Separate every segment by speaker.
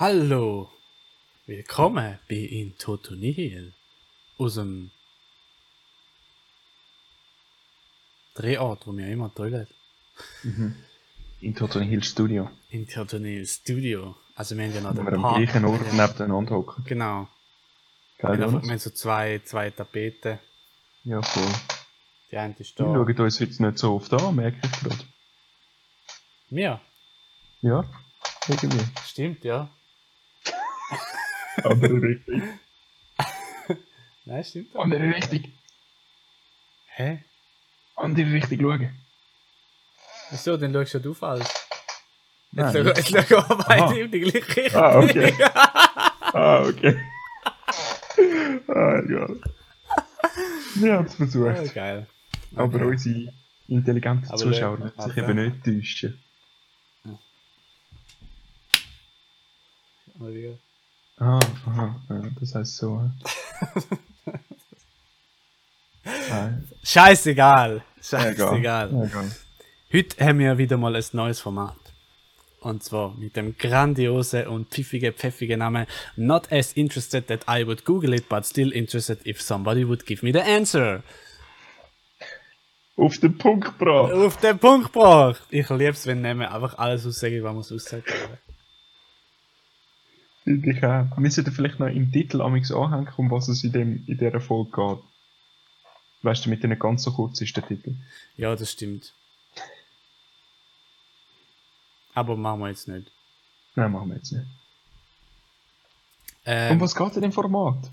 Speaker 1: Hallo, willkommen bei In Toto Nihil aus dem Drehort, wo wir immer drehen.
Speaker 2: In Toton Hill Studio.
Speaker 1: In Toto Nihil Studio. Also wir haben ja noch den
Speaker 2: wir am
Speaker 1: Park.
Speaker 2: gleichen Ort nebeneinander hocken.
Speaker 1: Genau. Wir
Speaker 2: Geil,
Speaker 1: haben, einfach,
Speaker 2: Jonas?
Speaker 1: wir haben so zwei, zwei Tapeten.
Speaker 2: Ja, voll.
Speaker 1: Die eine ist
Speaker 2: Wir
Speaker 1: da.
Speaker 2: schauen uns jetzt nicht so oft an, merke ich gerade.
Speaker 1: Mir?
Speaker 2: Ja, irgendwie.
Speaker 1: Stimmt, ja.
Speaker 2: Andere Richtung.
Speaker 1: Nein, stimmt.
Speaker 2: Andere Richtung.
Speaker 1: Hä?
Speaker 2: Andere Richtung schauen.
Speaker 1: Wieso? Dann schaust du ja du falsch.
Speaker 2: Nein.
Speaker 1: Jetzt, schauen wir beide in die gleiche Richtung.
Speaker 2: Ah, okay. Ah, okay. ah, egal. Wir haben es
Speaker 1: Oh,
Speaker 2: versucht.
Speaker 1: geil.
Speaker 2: Aber
Speaker 1: Okay.
Speaker 2: unsere intelligenten
Speaker 1: Aber
Speaker 2: Zuschauer lassen sich eben nicht täuschen.
Speaker 1: Wieder.
Speaker 2: Ah, aha. Ja, das heisst so.
Speaker 1: Scheißegal.
Speaker 2: Egal.
Speaker 1: Scheißegal.
Speaker 2: Egal.
Speaker 1: Heute haben wir wieder mal ein neues Format. Und zwar mit dem grandiosen und pfiffigen, pfeffigen Namen Not as interested that I would Google it, but still interested if somebody would give me the answer.
Speaker 2: Auf den Punkt gebracht.
Speaker 1: Auf den Punkt gebracht. Ich liebe es, wenn Namen einfach alles aussagen, was man es aussagt.
Speaker 2: Ich auch. Wir sollten vielleicht noch im Titel amigs anhängen, um was es in, dem, in dieser Folge geht. Weißt du, mit denen ganz so kurz ist der Titel.
Speaker 1: Ja, das stimmt. Aber machen wir jetzt nicht.
Speaker 2: Nein, machen wir jetzt nicht.
Speaker 1: Ähm,
Speaker 2: um was geht in dem Format?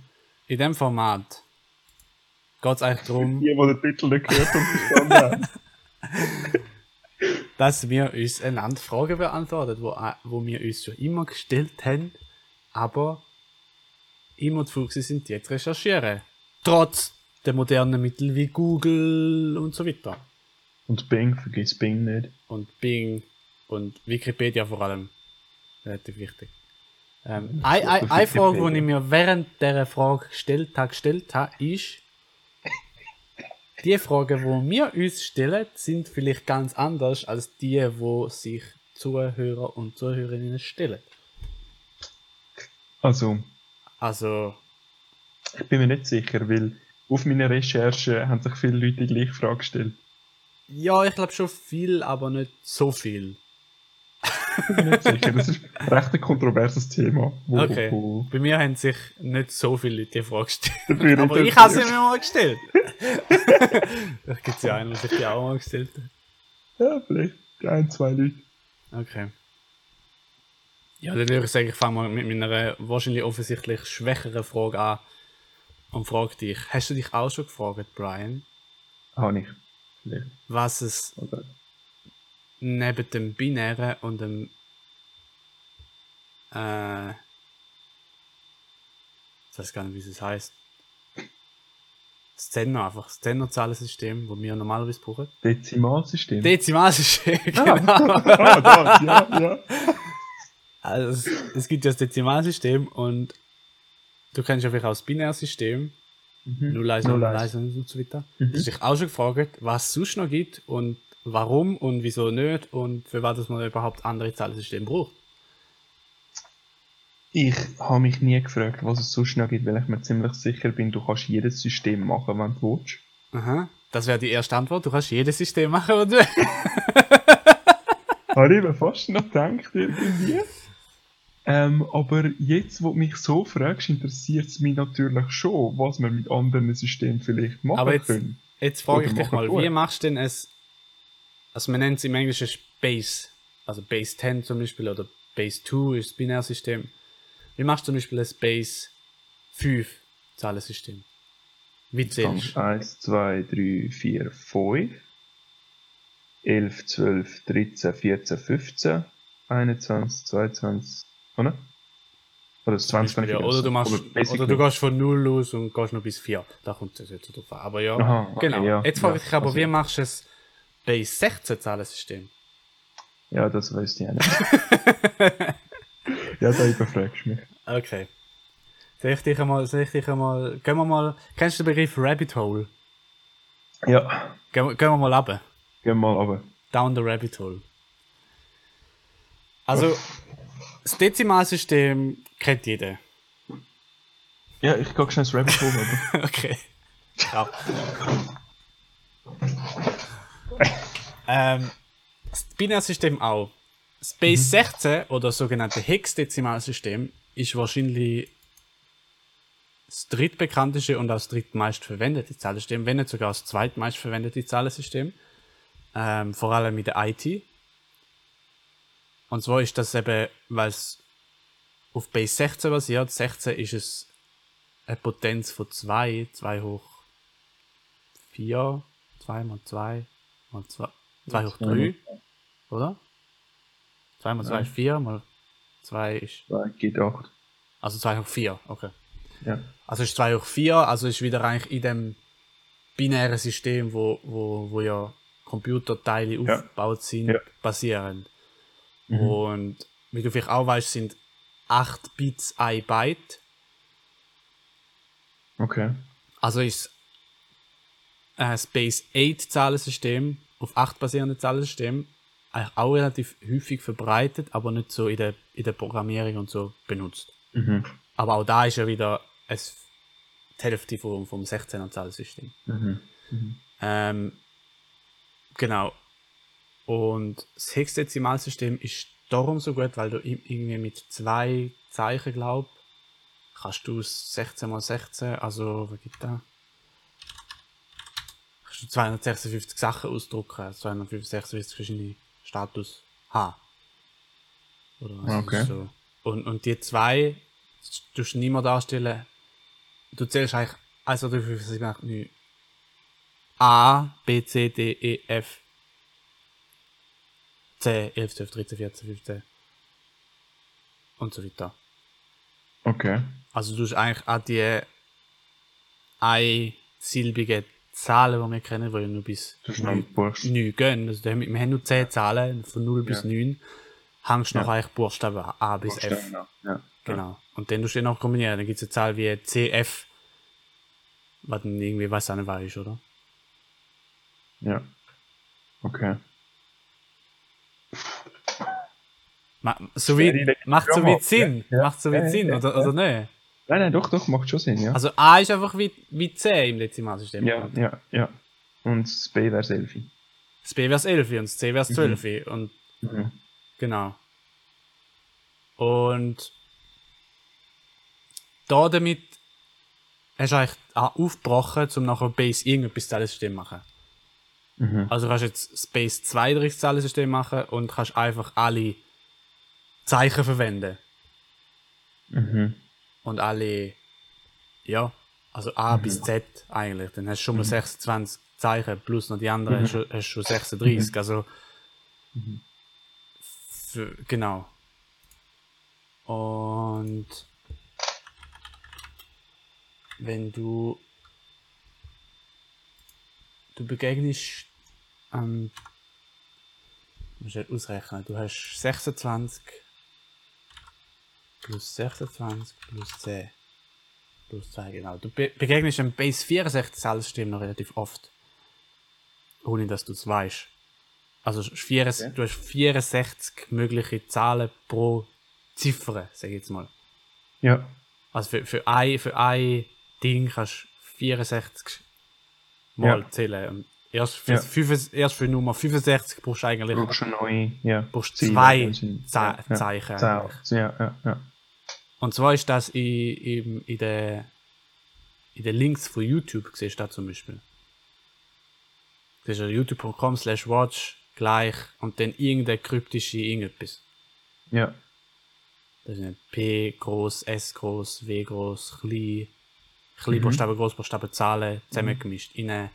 Speaker 1: in dem Format geht es eigentlich darum,
Speaker 2: Die, die den Titel nicht gehört und verstanden haben.
Speaker 1: dass wir uns einander Fragen beantworten, wo, wo wir uns schon immer gestellt haben, aber immer zu faul gewesen sind, die zu recherchieren. Trotz der modernen Mittel wie Google und so weiter.
Speaker 2: Und Bing, vergiss Bing nicht.
Speaker 1: Und Bing und Wikipedia vor allem. Relativ wichtig. Ähm, eine eine- eine Frage, die ich mir während dieser Frage gestellt habe, gestellt habe, ist, die Fragen, die wir uns stellen, sind vielleicht ganz anders als die, wo sich Zuhörer und Zuhörerinnen stellen.
Speaker 2: Also,
Speaker 1: Also,
Speaker 2: ich bin mir nicht sicher, weil auf meiner Recherche haben sich viele Leute die gleiche Frage gestellt.
Speaker 1: ja, ich glaube schon viel, aber nicht so viel.
Speaker 2: Ich bin mir nicht sicher. Das ist ein recht ein kontroverses Thema. Wo,
Speaker 1: Okay.
Speaker 2: wo,
Speaker 1: Bei mir haben sich nicht so viele Leute die Frage gestellt. Aber ich habe sie mir mal gestellt. Vielleicht gibt es ja einen, der sich die auch mal gestellt hat.
Speaker 2: ja, vielleicht ein, zwei Leute.
Speaker 1: Okay. Ja, dann würde ich sagen, ich fange mal mit meiner wahrscheinlich offensichtlich schwächeren Frage an und frage dich, hast du dich auch schon gefragt, Brian,
Speaker 2: Habe ich. Vielleicht.
Speaker 1: was es
Speaker 2: Oder?
Speaker 1: neben dem Binären und dem äh, ich weiß gar nicht, wie es heißt. Das Zehner einfach, das Zehnerzahlensystem, das wir normalerweise brauchen.
Speaker 2: Dezimalsystem.
Speaker 1: Dezimalsystem, genau.
Speaker 2: ah, das, ja, ja.
Speaker 1: Also es, es gibt ja das Dezimalsystem und du kennst ja vielleicht auch das Binärsystem.
Speaker 2: Mhm.
Speaker 1: 0, 1, 0, 1 und so weiter.
Speaker 2: Mhm.
Speaker 1: Du hast dich auch schon gefragt, was es sonst noch gibt und warum und wieso nicht und für was man überhaupt andere Zahlensysteme braucht.
Speaker 2: Ich habe mich nie gefragt, was es sonst noch gibt, weil ich mir ziemlich sicher bin, du kannst jedes System machen, wenn du willst.
Speaker 1: Aha. Das wäre die erste Antwort. Du kannst jedes System machen, was du willst.
Speaker 2: Habe ich mir fast noch gedacht, irgendwie. Ähm, aber jetzt, wo du mich so fragst, interessiert es mich natürlich schon, was wir mit anderen Systemen vielleicht machen
Speaker 1: Aber jetzt,
Speaker 2: können.
Speaker 1: jetzt frage ich dich mal,
Speaker 2: tun.
Speaker 1: wie machst du denn es, also man nennt es im Englischen Base, also Base 10 zum Beispiel oder Base 2 ist das Binärsystem. Wie machst du zum Beispiel ein Base 5 Zahlensystem? Wie zählst du?
Speaker 2: 1, 2, 3, 4, 5, 11, 12, 13, 14, 15, 21, 22, oder? Oder das 20
Speaker 1: Ja, oder du machst,
Speaker 2: basic
Speaker 1: oder du gehst von 0 los und gehst noch bis 4. Da kommt es jetzt drauf an. Aber ja,
Speaker 2: Aha, okay,
Speaker 1: genau.
Speaker 2: ja,
Speaker 1: jetzt frage
Speaker 2: ja,
Speaker 1: ich dich aber,
Speaker 2: also-
Speaker 1: wie machst du es Base 16 Zahlensystem?
Speaker 2: Ja, das weiss ich nicht. ja, da überfragst du mich.
Speaker 1: Okay. Soll ich dich einmal, soll ich dich einmal, gehen wir mal, kennst du den Begriff Rabbit Hole?
Speaker 2: Ja,
Speaker 1: Gehen, wir- gehen wir mal runter.
Speaker 2: gehen wir mal runter.
Speaker 1: Down the Rabbit Hole. Also, das Dezimalsystem kennt jeder.
Speaker 2: Ja, ich gehe schnell das Rabbit Hole,
Speaker 1: okay. Ja. ähm, das Binärsystem auch. Das Base 16 oder sogenannte Hexdezimalsystem ist wahrscheinlich das drittbekannteste und das drittmeist verwendete Zahlensystem, wenn nicht sogar das zweitmeist verwendete Zahlensystem. Ähm, vor allem mit der IT. Und zwar ist das eben, weil es auf Base 16 basiert. 16 ist es eine Potenz von 2, 2 hoch 4, 2 mal 2 mal 2, 2 hoch 3, oder? 2 mal 2 ist 4, mal 2 ist.
Speaker 2: 2 geht 8.
Speaker 1: Also 2 hoch 4, okay.
Speaker 2: Ja.
Speaker 1: Also ist 2 hoch 4, also ist wieder eigentlich in dem binären System, wo, wo, wo ja Computerteile
Speaker 2: Ja.
Speaker 1: aufgebaut sind,
Speaker 2: Ja.
Speaker 1: basierend.
Speaker 2: Mhm.
Speaker 1: Und wie du vielleicht auch weißt, sind 8 Bits ein Byte.
Speaker 2: Okay.
Speaker 1: Also ist äh, Space 8 Zahlensystem auf 8 basierende Zahlensystem eigentlich auch relativ häufig verbreitet, aber nicht so in der, in der Programmierung und so benutzt.
Speaker 2: Mhm.
Speaker 1: Aber auch da ist ja wieder es die Hälfte vom, vom 16er Zahlensystem.
Speaker 2: Mhm.
Speaker 1: Ähm, genau. Und das Hexadezimalsystem ist darum so gut, weil du irgendwie mit zwei Zeichen, glaub, kannst du es 16 mal 16, also, was gibt da? Kannst du 256 Sachen ausdrucken, 256 verschiedene Status haben. Oder was
Speaker 2: Okay.
Speaker 1: so. Und, und die zwei, du nicht mehr darstellen, du zählst eigentlich, also du sie macht nicht A, B, C, D, E, F, C, 11, 12, 13, 14, 15 und so weiter.
Speaker 2: Okay.
Speaker 1: Also du hast eigentlich auch die einsilbigen Zahlen, die wir kennen, die ja nur bis
Speaker 2: Das ist noch Bursch.
Speaker 1: 9 gehen. Also wir haben nur 10 Zahlen, von 0 bis
Speaker 2: Ja.
Speaker 1: 9 hängst du noch
Speaker 2: Ja.
Speaker 1: eigentlich Buchstaben A bis F.
Speaker 2: Buchstaben, Ja.
Speaker 1: Genau. Und dann tust du den noch kombinieren. Dann gibt es eine Zahl wie CF, was dann irgendwie weiß auch nicht was ist, oder?
Speaker 2: Ja. Okay.
Speaker 1: Ma so
Speaker 2: Ja,
Speaker 1: wie,
Speaker 2: legen
Speaker 1: macht so wie. Sinn.
Speaker 2: Ja, ja.
Speaker 1: Macht so wie
Speaker 2: Ja, ja,
Speaker 1: Sinn,
Speaker 2: ja,
Speaker 1: oder,
Speaker 2: ja.
Speaker 1: oder nicht?
Speaker 2: Nein, nein, doch, doch, macht schon Sinn, ja.
Speaker 1: Also A ist einfach wie, wie C im Dezimalsystem.
Speaker 2: ja, ja, ja. Und das B wäre Selfie.
Speaker 1: Das B wäre 11 und das C wäre 12. Und
Speaker 2: Mhm.
Speaker 1: Genau. Und da damit hast du eigentlich aufgebrochen, um nachher Base irgendetwas Zahlensystem zu machen.
Speaker 2: Mhm.
Speaker 1: Also kannst du jetzt Space 2 durch Zahlensystem machen und kannst einfach alle Zeichen verwenden.
Speaker 2: Mhm.
Speaker 1: Und alle, ja, also A bis Z eigentlich. Dann hast du schon mal 26 Zeichen plus noch die anderen hast, du, hast du schon 36. Also, für, genau. Und wenn du du begegnest ähm, musst halt ausrechnen, du hast 26 plus 26 plus 10 plus 2, genau. Du be begegnest dem Base 64 Zahlensystem noch relativ oft. Ohne dass du es weißt. Also vier,
Speaker 2: Okay.
Speaker 1: du hast 64 mögliche Zahlen pro Ziffer, sag ich jetzt mal.
Speaker 2: Ja.
Speaker 1: Also für, für, ein, für ein Ding kannst du 64 Mal
Speaker 2: Ja.
Speaker 1: zählen. Und erst, für,
Speaker 2: Ja.
Speaker 1: fünf- erst für Nummer 65 brauchst du eigentlich
Speaker 2: Brauchst du neu, ja.
Speaker 1: brauchst
Speaker 2: Ziele,
Speaker 1: zwei
Speaker 2: also,
Speaker 1: Ze
Speaker 2: ja.
Speaker 1: Zeichen.
Speaker 2: Ja, ja, ja.
Speaker 1: Und zwar ist das in, in, in den in den Links von YouTube, siehst du da zum Beispiel. Das ist ja youtube.com slash watch gleich und dann irgendeine kryptische irgendetwas.
Speaker 2: Ja.
Speaker 1: Das sind P groß, S groß, W groß, klein, klein
Speaker 2: Mhm.
Speaker 1: Buchstaben, Großbuchstaben, Zahlen zusammengemischt. In eine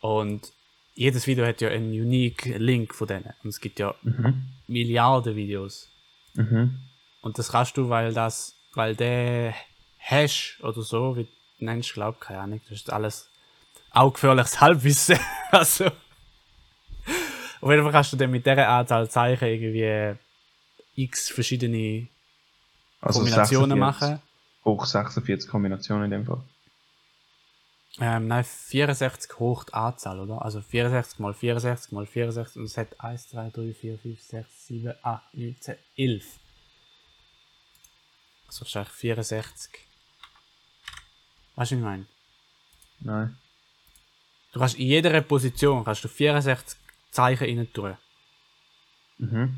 Speaker 1: und jedes Video hat ja einen unique Link von denen. Und es gibt ja
Speaker 2: Mhm.
Speaker 1: Milliarden Videos.
Speaker 2: Mhm.
Speaker 1: Und das kannst du, weil das, weil der Hash oder so, wie du nennst, glaub, keine Ahnung, das ist alles auch gefährliches Halbwissen. also, auf jeden Fall kannst du dann mit dieser Anzahl Zeichen irgendwie x verschiedene
Speaker 2: Also
Speaker 1: Kombinationen
Speaker 2: 46
Speaker 1: machen.
Speaker 2: Hoch 46 Kombinationen in dem Fall.
Speaker 1: Ähm, nein, 64 hoch die Anzahl, oder? Also 64 mal 64 mal 64 und es hat 1, 2, 3, 4, 5, 6, 7, 8, 9, 10, 11. Also wahrscheinlich 64. Weißt du, was ich meine?
Speaker 2: Nein.
Speaker 1: Du kannst in jeder Position kannst du 64 Zeichen rein tun.
Speaker 2: Mhm.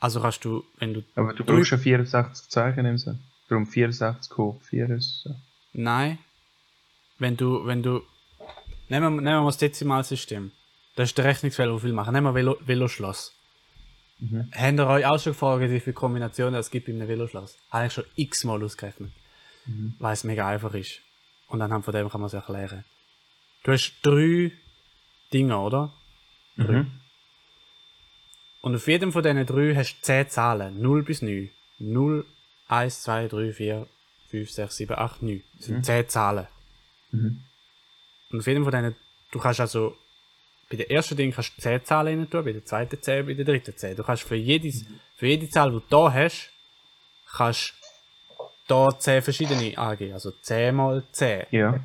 Speaker 1: Also kannst du, wenn du.
Speaker 2: Aber du brauchst ja 64 Zeichen im Sinn. Darum 64 hoch 4 ist so.
Speaker 1: Nein. Wenn du, wenn du. Nehmen wir, nehmen wir mal das Dezimalsystem. Das ist der Rechnungsfehler, den viel machen. Nehmen wir Velo, Veloschloss.
Speaker 2: Mhm.
Speaker 1: Habt ihr euch auch schon gefragt, wie viele Kombinationen es gibt in einem Veloschloss? Habe ich schon x-mal ausgerechnet. Weil es mega einfach ist. Und anhand von dem kann man es erklären. Du hast drei Dinge, oder?
Speaker 2: Mhm.
Speaker 1: Und auf jedem von diesen drei hast du 10 Zahlen. 0 bis 9. 0, 1, 2, 3, 4, 5, 6, 7, 8, 9. Das sind 10 Zahlen.
Speaker 2: Mhm.
Speaker 1: Und auf jedem von denen, du kannst also, bei der ersten Ding kannst du 10 Zahlen rein tun, bei der zweiten 10, bei der dritten 10. Du kannst für, jedes, für jede Zahl, die du da hast, kannst da 10 verschiedene angeben. Also 10 mal 10.
Speaker 2: Ja.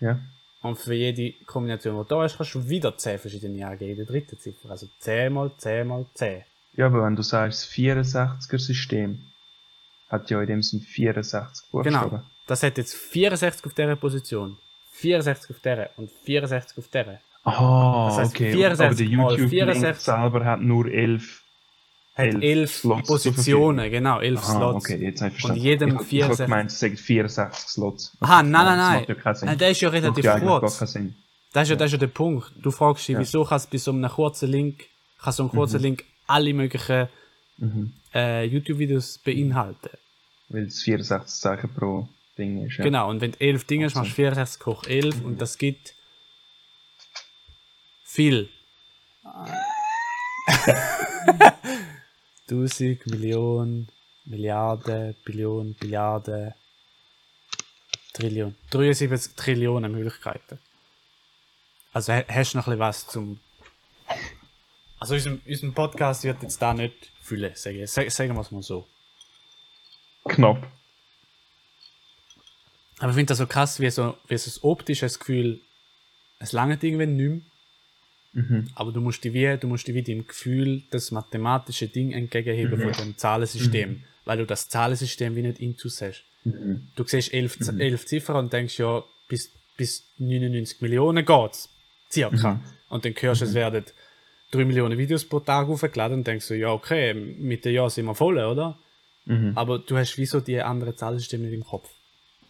Speaker 2: Ja.
Speaker 1: Und für jede Kombination, die du da hast, kannst du wieder 10 verschiedene angeben in der dritten Ziffer. Also 10 mal 10 mal 10.
Speaker 2: Ja, aber wenn du sagst, das 64er System hat ja in dem Sinn 64 Buchstaben.
Speaker 1: Genau. Das hat jetzt 64 auf dieser Position, 64 auf dieser und 64 auf dieser.
Speaker 2: Aha,
Speaker 1: Das heisst,
Speaker 2: okay.
Speaker 1: 64
Speaker 2: aber der YouTube-Link
Speaker 1: 64
Speaker 2: selber hat nur 11.
Speaker 1: Hat
Speaker 2: Elf
Speaker 1: 11
Speaker 2: Slots
Speaker 1: Positionen, genau, 11
Speaker 2: Aha,
Speaker 1: Slots.
Speaker 2: okay, jetzt habe ich verstanden.
Speaker 1: Und jedem
Speaker 2: ich, ich habe
Speaker 1: 64
Speaker 2: gemeint, es sagt 64 Slots.
Speaker 1: Aha, nein, nein,
Speaker 2: Das
Speaker 1: nein.
Speaker 2: macht ja keinen Sinn.
Speaker 1: Nein, der ist ja relativ
Speaker 2: ja
Speaker 1: kurz. Das ist ja, das ist ja der Punkt. Du fragst dich,
Speaker 2: Ja.
Speaker 1: wieso kann es bei so einem kurzen Link, kann so ein kurzer Link alle möglichen
Speaker 2: Mhm.
Speaker 1: Äh, YouTube-Videos beinhalten.
Speaker 2: Weil es 64 Zeichen pro Ding ist. Ja.
Speaker 1: Genau, und wenn du 11 Dinge hast, machst du 64 hoch 11 und das gibt viel. Tausend, Millionen, Milliarden, Billionen, Billiarden, Trillionen. 73 Trillionen Möglichkeiten. Also ha- hast du noch ein bisschen was zum. Also unserem, unserem Podcast wird jetzt da nicht füllen, sagen, sag- sagen wir es mal so.
Speaker 2: Knapp.
Speaker 1: Aber ich finde das so krass, wie so, wie so das optische Gefühl, es lange irgendwann nicht mehr.
Speaker 2: Mhm.
Speaker 1: Aber du musst dich wie, du musst dich wie dem Gefühl das mathematische Ding entgegenheben von dem Zahlensystem, weil du das Zahlensystem wie nicht intus hast.
Speaker 2: Mhm.
Speaker 1: Du siehst elf, Z- elf Ziffern und denkst ja, bis, bis 99 Millionen geht's. Circa. Und dann hörst du, es werden 3 Millionen Videos pro Tag aufgeladen und denkst so, ja, okay, mit dem Jahr sind wir voll, oder?
Speaker 2: Mhm.
Speaker 1: Aber du hast wieso die anderen Zahlensysteme nicht im Kopf.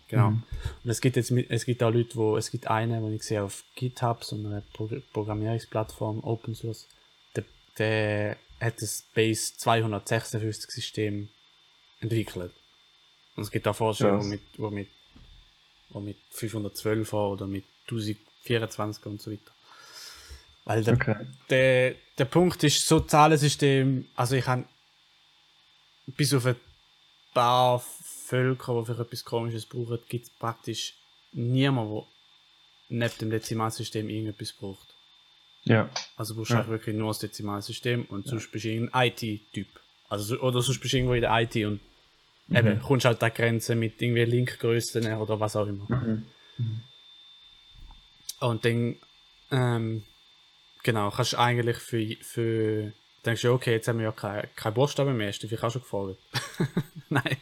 Speaker 1: Genau. Und es gibt jetzt es gibt auch Leute, wo es gibt einen, wo ich sehe auf GitHub, so eine Pro Programmierungsplattform, Open Source, der, der hat das Base 256 System entwickelt. Und es gibt auch Forscher,
Speaker 2: Krass.
Speaker 1: die mit, wo mit, wo mit 512 oder mit 1024 und so weiter. Weil der,
Speaker 2: Okay.
Speaker 1: der, der Punkt ist, so Zahlensystem, also ich habe bis auf ein paar Völker, die für etwas Komisches brauchen, gibt es praktisch niemanden, der neben dem Dezimalsystem irgendetwas braucht.
Speaker 2: Ja.
Speaker 1: Also brauchst du
Speaker 2: Ja.
Speaker 1: wirklich nur das Dezimalsystem und sonst bist du irgendein IT-Typ. Also, so- oder sonst bist du irgendwo in der IT und eben, kommst halt an die Grenze mit irgendwie Linkgrößen oder was auch immer.
Speaker 2: Mhm.
Speaker 1: Und dann, ähm, genau, kannst du eigentlich für, für denkst du, okay, jetzt haben wir ja keine, keine Buchstaben mehr, hast du dich auch schon gefragt? Nein,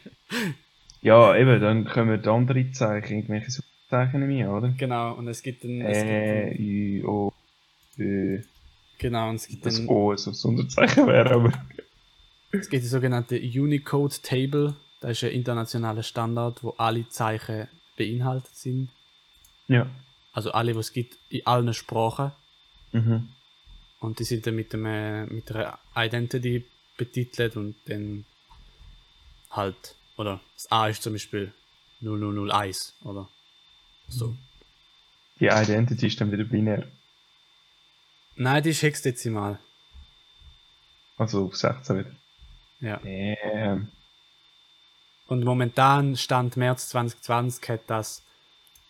Speaker 2: Ja, eben, dann kommen die anderen Zeichen, irgendwelche Suchzeichen nicht mehr, oder?
Speaker 1: genau, und es gibt dann, es gibt
Speaker 2: Ä,
Speaker 1: dann
Speaker 2: Ü, O, Ö.
Speaker 1: genau, und es gibt
Speaker 2: Das
Speaker 1: dann,
Speaker 2: O so ein Sonderzeichen wäre, aber.
Speaker 1: es gibt die sogenannte Unicode Table, das ist ein internationaler Standard, wo alle Zeichen beinhaltet sind,
Speaker 2: Ja.
Speaker 1: also alle, was es gibt, in allen Sprachen.
Speaker 2: Mhm.
Speaker 1: Und die sind dann mit, dem, äh, mit einer Identity betitelt und dann halt, oder das A ist zum Beispiel 0001 oder so.
Speaker 2: Die Identity ist dann wieder binär.
Speaker 1: Nein, die ist hexdezimal.
Speaker 2: Also auf 16 wieder.
Speaker 1: Ja.
Speaker 2: Ähm.
Speaker 1: Und momentan, Stand März 2020, hat das,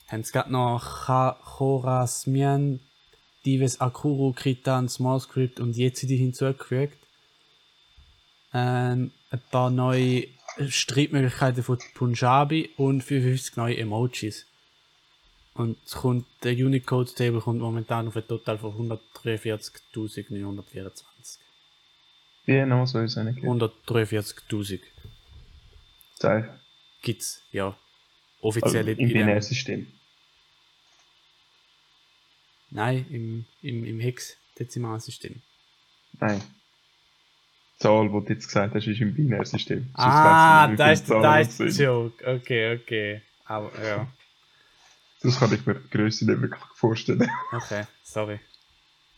Speaker 1: haben sie gerade noch Chorasmian, Dives Akuru, Kritan, SmallScript und Yezidi hinzugefügt. Ähm, ein paar neue Streitmöglichkeiten von Punjabi und 55 neue Emojis. Und es kommt, der Unicode Table kommt momentan auf ein Total von 143.924.
Speaker 2: Wie noch soll ich es eigentlich geben?
Speaker 1: 143.000
Speaker 2: Zeichen.
Speaker 1: gibt's, ja.
Speaker 2: Also
Speaker 1: Offizielle
Speaker 2: Im Binärsystem.
Speaker 1: Nein, im, im, im Hex-Dezimalsystem.
Speaker 2: Nein. Die Zahl, die du jetzt gesagt hast, ist im Binärsystem.
Speaker 1: Ah, da ist, da ist
Speaker 2: das
Speaker 1: der. Joke. Okay, okay. Aber, ja.
Speaker 2: Das kann ich mir die Größe nicht wirklich vorstellen.
Speaker 1: Okay, sorry.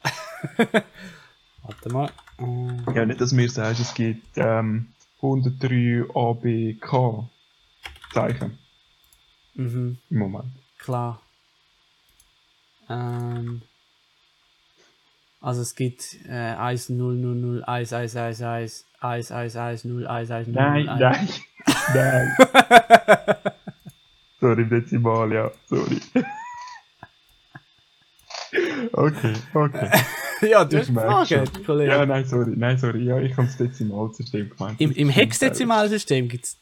Speaker 1: Warte mal. Äh,
Speaker 2: Ja, nicht, dass mir sagst, es gibt ähm, 103 ABK Zeichen
Speaker 1: mhm,
Speaker 2: im Moment.
Speaker 1: klar. Ähm, also es gibt äh, 1 0 0 0 1 1 1 1 1 1 1 0 1 1 0
Speaker 2: Nein,
Speaker 1: 0
Speaker 2: nein, nein. sorry, Dezimal, ja, sorry. okay, okay.
Speaker 1: ja, du hast gefragt. Kollege.
Speaker 2: Ja, nein, sorry, nein, sorry. Ja, ich habe das Dezimalsystem gemeint.
Speaker 1: Im, im Hexdezimalsystem gibt es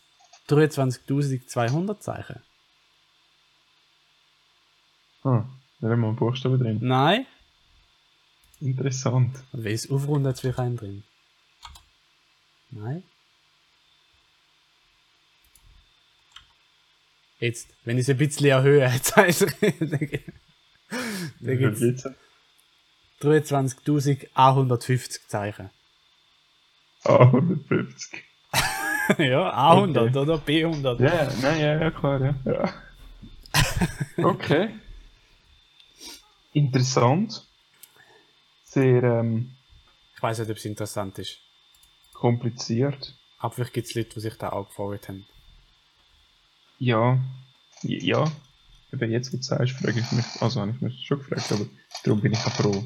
Speaker 1: 23.200 Zeichen.
Speaker 2: Ah, da haben wir einen Buchstaben drin.
Speaker 1: Nein?
Speaker 2: Interessant.
Speaker 1: Und wer ist aufrunden, hat vielleicht einen drin. Nein? Jetzt, wenn ich es ein bisschen erhöhe, jetzt heißt es, dann gibt es
Speaker 2: gibt's?
Speaker 1: 23.150 Zeichen.
Speaker 2: Ah, 150.
Speaker 1: ja, A100
Speaker 2: Okay.
Speaker 1: oder B100.
Speaker 2: Ja, nein, ja, ja, klar, ja. ja. okay. Interessant. Sehr ähm,
Speaker 1: Ich weiß nicht, ob es interessant ist.
Speaker 2: kompliziert.
Speaker 1: Aber vielleicht gibt es Leute, die sich da auch gefreut haben.
Speaker 2: Ja, ja. Eben jetzt, wo du sagst, frage ich mich, also habe ich mich schon gefragt, aber darum bin ich auch froh,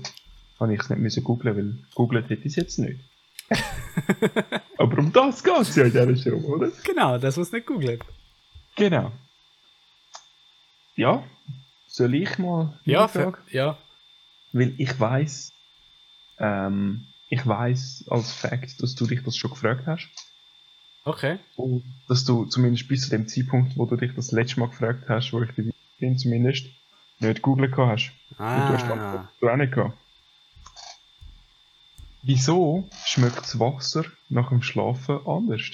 Speaker 2: habe ich es nicht müssen googlen, weil googlen hätte ich es jetzt nicht. aber um das geht es ja in dieser Show, oder?
Speaker 1: Genau, das muss nicht googeln.
Speaker 2: Genau. Ja, soll ich mal
Speaker 1: Ja, für, ja.
Speaker 2: Weil ich weiß, ähm, ich weiß als Fakt, dass du dich das schon gefragt hast.
Speaker 1: Okay.
Speaker 2: Und dass du zumindest bis zu dem Zeitpunkt, wo du dich das letzte Mal gefragt hast, wo ich dich bin zumindest, nicht googeln hast. Und du hast die
Speaker 1: Ah.
Speaker 2: Antwort auch nicht gehabt. Wieso schmeckt das Wasser nach dem Schlafen anders?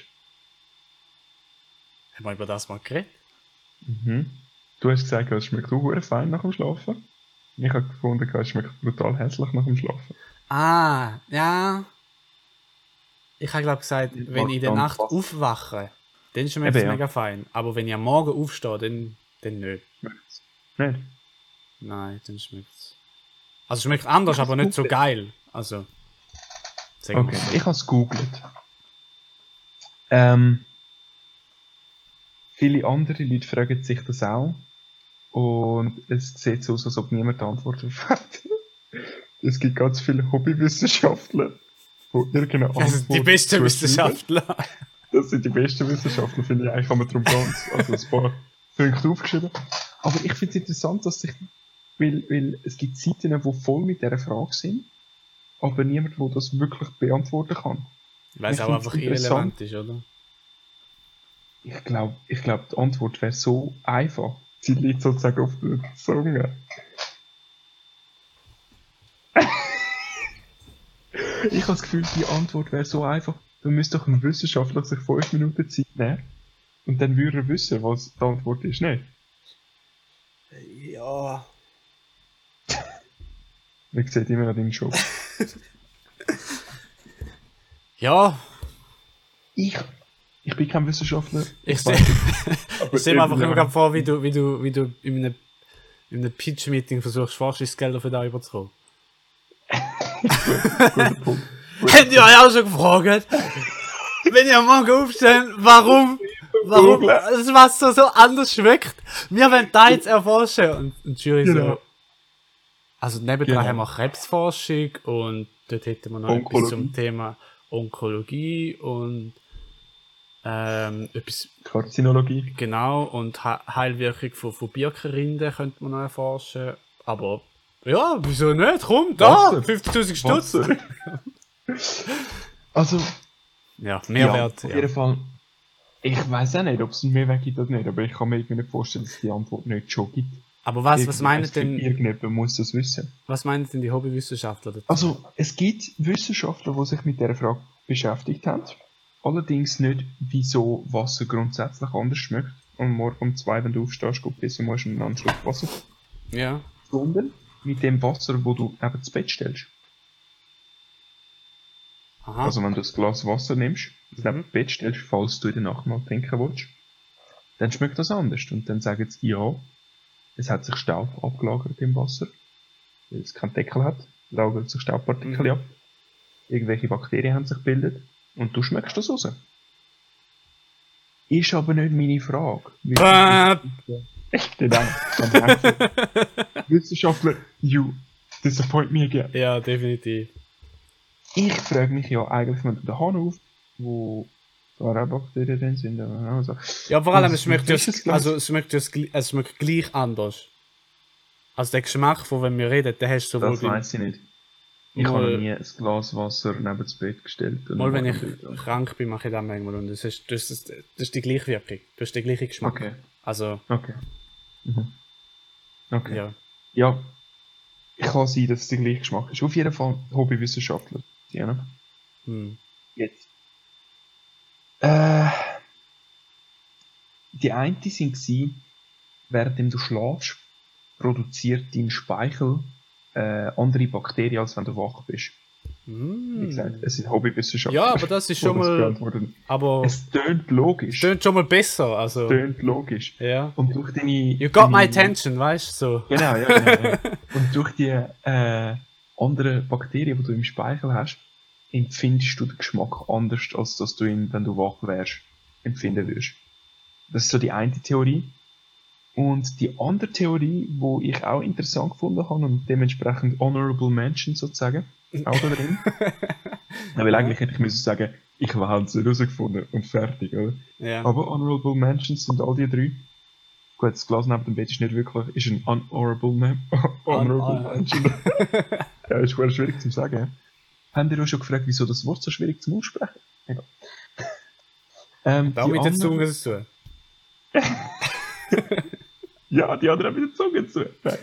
Speaker 1: Haben wir über das mal geredet?
Speaker 2: Mhm. Du hast gesagt, es schmeckt auch fein nach dem Schlafen. Ich habe gefunden, es schmeckt brutal hässlich nach dem Schlafen.
Speaker 1: Ah, ja. Ich habe glaube gesagt, wenn ich in der Nacht
Speaker 2: passt.
Speaker 1: aufwache, dann schmeckt es
Speaker 2: ja.
Speaker 1: mega fein. Aber wenn ich am Morgen aufstehe, dann, dann nicht.
Speaker 2: Schmeckt's nicht?
Speaker 1: Nein, dann schmeckt es. Also schmeckt anders, aber nicht so geil. Also.
Speaker 2: Okay, ich habe es gegoogelt. Ähm, viele andere Leute fragen sich das auch. Und es sieht so aus, als ob niemand Antworten hat. es gibt ganz viele Hobbywissenschaftler, die irgendeine Antwort
Speaker 1: Das sind die besten. Wissenschaftler.
Speaker 2: Das sind die besten Wissenschaftler, finde ich. Eigentlich haben wir darum ganz, also ein paar Punkte aufgeschrieben. Aber ich finde es interessant, dass sich, weil, weil es gibt Seiten, die voll mit dieser Frage sind, aber niemand, der das wirklich beantworten kann.
Speaker 1: Weil es auch einfach irrelevant ist, oder?
Speaker 2: Ich glaube, ich glaub, die Antwort wäre so einfach. Sie liegt sozusagen auf der Zunge. ich habe das Gefühl, die Antwort wäre so einfach. Dann müsste doch ein Wissenschaftler sich fünf Minuten Zeit nehmen und dann würde er wissen, was die Antwort ist. Nicht?
Speaker 1: Ja.
Speaker 2: Ich sehe immer noch deinen Job.
Speaker 1: Ja,
Speaker 2: Ich, ich bin kein Wissenschaftler.
Speaker 1: ich
Speaker 2: weiß
Speaker 1: sehe ich seh mir einfach nur
Speaker 2: irgendjemand-
Speaker 1: gerade vor, wie du, wie du, wie du in einem, in einem Pitch-Meeting versuchst, Forschungsgelder für da überzukommen. Habt ihr euch auch schon gefragt? Wenn ihr am Morgen aufsteht, warum, warum das Wasser so anders schmeckt? Wir wollen da jetzt erforschen. Und, und die Jury
Speaker 2: Genau.
Speaker 1: so. Also nebendran
Speaker 2: Genau.
Speaker 1: haben wir Krebsforschung und dort hätten wir noch etwas
Speaker 2: Onkologie.
Speaker 1: zum Thema Onkologie und ähm, etwas
Speaker 2: Karzinologie.
Speaker 1: genau und He- Heilwirkung von, von Birkenrinden könnte man noch erforschen. Aber ja, wieso nicht? Komm, da!
Speaker 2: Wasser.
Speaker 1: 50.000 Stutz!
Speaker 2: Also,
Speaker 1: Ja,
Speaker 2: Ja,
Speaker 1: Mehrwert.
Speaker 2: auf
Speaker 1: Ja,
Speaker 2: jeden Fall. Ich weiß auch nicht, ob es einen Mehrwert gibt oder nicht, aber ich kann mir irgendwie nicht vorstellen, dass es die Antwort nicht schon gibt.
Speaker 1: Aber was, was meinen denn,
Speaker 2: Irgendjemand muss das wissen.
Speaker 1: was meinen denn die Hobbywissenschaftler dazu?
Speaker 2: Also, es gibt Wissenschaftler, die sich mit dieser Frage beschäftigt haben. Allerdings nicht, wieso Wasser grundsätzlich anders schmeckt. Und morgen um zwei, wenn du aufstehst, gut pissen musst und einen Schluck Wasser.
Speaker 1: ja.
Speaker 2: Sondern mit dem Wasser, wo du eben ins Bett stellst.
Speaker 1: Aha.
Speaker 2: Also, wenn du ein Glas Wasser nimmst, das neben das Bett stellst, falls du in der Nacht mal trinken willst, dann schmeckt das anders. Und dann sagen sie, ja, es hat sich Staub abgelagert im Wasser, weil es keinen Deckel hat, lagert sich Staubpartikel
Speaker 1: Mhm.
Speaker 2: ab. Irgendwelche Bakterien haben sich gebildet und du schmeckst das raus. Ist aber nicht meine Frage.
Speaker 1: Äh,
Speaker 2: Echt, nein. Also, Wissenschaftler, you disappoint me again.
Speaker 1: ja, definitiv.
Speaker 2: Ich frage mich ja eigentlich, du den Hahn auf, wo zwar auch Bakterien drin sind, aber auch so.
Speaker 1: Ja, vor allem, es schmeckt, ja, also, es, schmeckt ja, es schmeckt gleich anders. Also der Geschmack, von wenn wir reden, den hast du sowohl
Speaker 2: Das weiß ich nicht. Ich
Speaker 1: Mal-
Speaker 2: habe nie ein Glas Wasser neben das Bett gestellt.
Speaker 1: mal wenn ich krank bin, mache ich das manchmal und das ist, das ist, das ist die gleiche Wirkung. Du hast den gleichen Geschmack.
Speaker 2: Okay,
Speaker 1: Also,
Speaker 2: okay. Mhm. Okay. Ja.
Speaker 1: ja.
Speaker 2: ich kann sein, dass es der gleiche Geschmack ist. Auf jeden Fall Hobbywissenschaftler. Ja, ne?
Speaker 1: Hm.
Speaker 2: Jetzt. Äh, die eine sind gsi, während du schlafst, produziert dein Speichel äh, andere Bakterien, als wenn du wach bist. Wie gesagt, es sind Hobbywissenschaftler.
Speaker 1: Ja, aber das ist schon mal, aber
Speaker 2: Es tönt logisch.
Speaker 1: stimmt schon mal besser, also,
Speaker 2: Tönt logisch.
Speaker 1: ja.
Speaker 2: Und durch deine.
Speaker 1: You got my
Speaker 2: deine-
Speaker 1: attention, weißt du, so.
Speaker 2: Genau, ja, genau. ja. Und durch die äh, anderen Bakterien, die du im Speichel hast, empfindest du den Geschmack anders, als dass du ihn, wenn du wach wärst, empfinden würdest. Das ist so die eine Theorie. Und die andere Theorie, wo ich auch interessant gefunden habe und dementsprechend Honorable Mention sozusagen, auch da drin. ja, weil eigentlich hätte ich müssen sagen, ich habe es herausgefunden und fertig, oder?
Speaker 1: Ja.
Speaker 2: Aber Honorable Mentions sind all die drei. Gut, das Glas neben dem Bett ist nicht wirklich, ist ein Me Honorable
Speaker 1: ah.
Speaker 2: Mention. ja, ist schwer schwierig zu sagen. Haben ihr auch schon gefragt, wieso das Wort so schwierig zum Aussprechen? Egal. Ähm,
Speaker 1: Da
Speaker 2: die
Speaker 1: mit der
Speaker 2: anderen-
Speaker 1: Zunge zu.
Speaker 2: Ja, die andere haben mit der Zunge zu. Nein.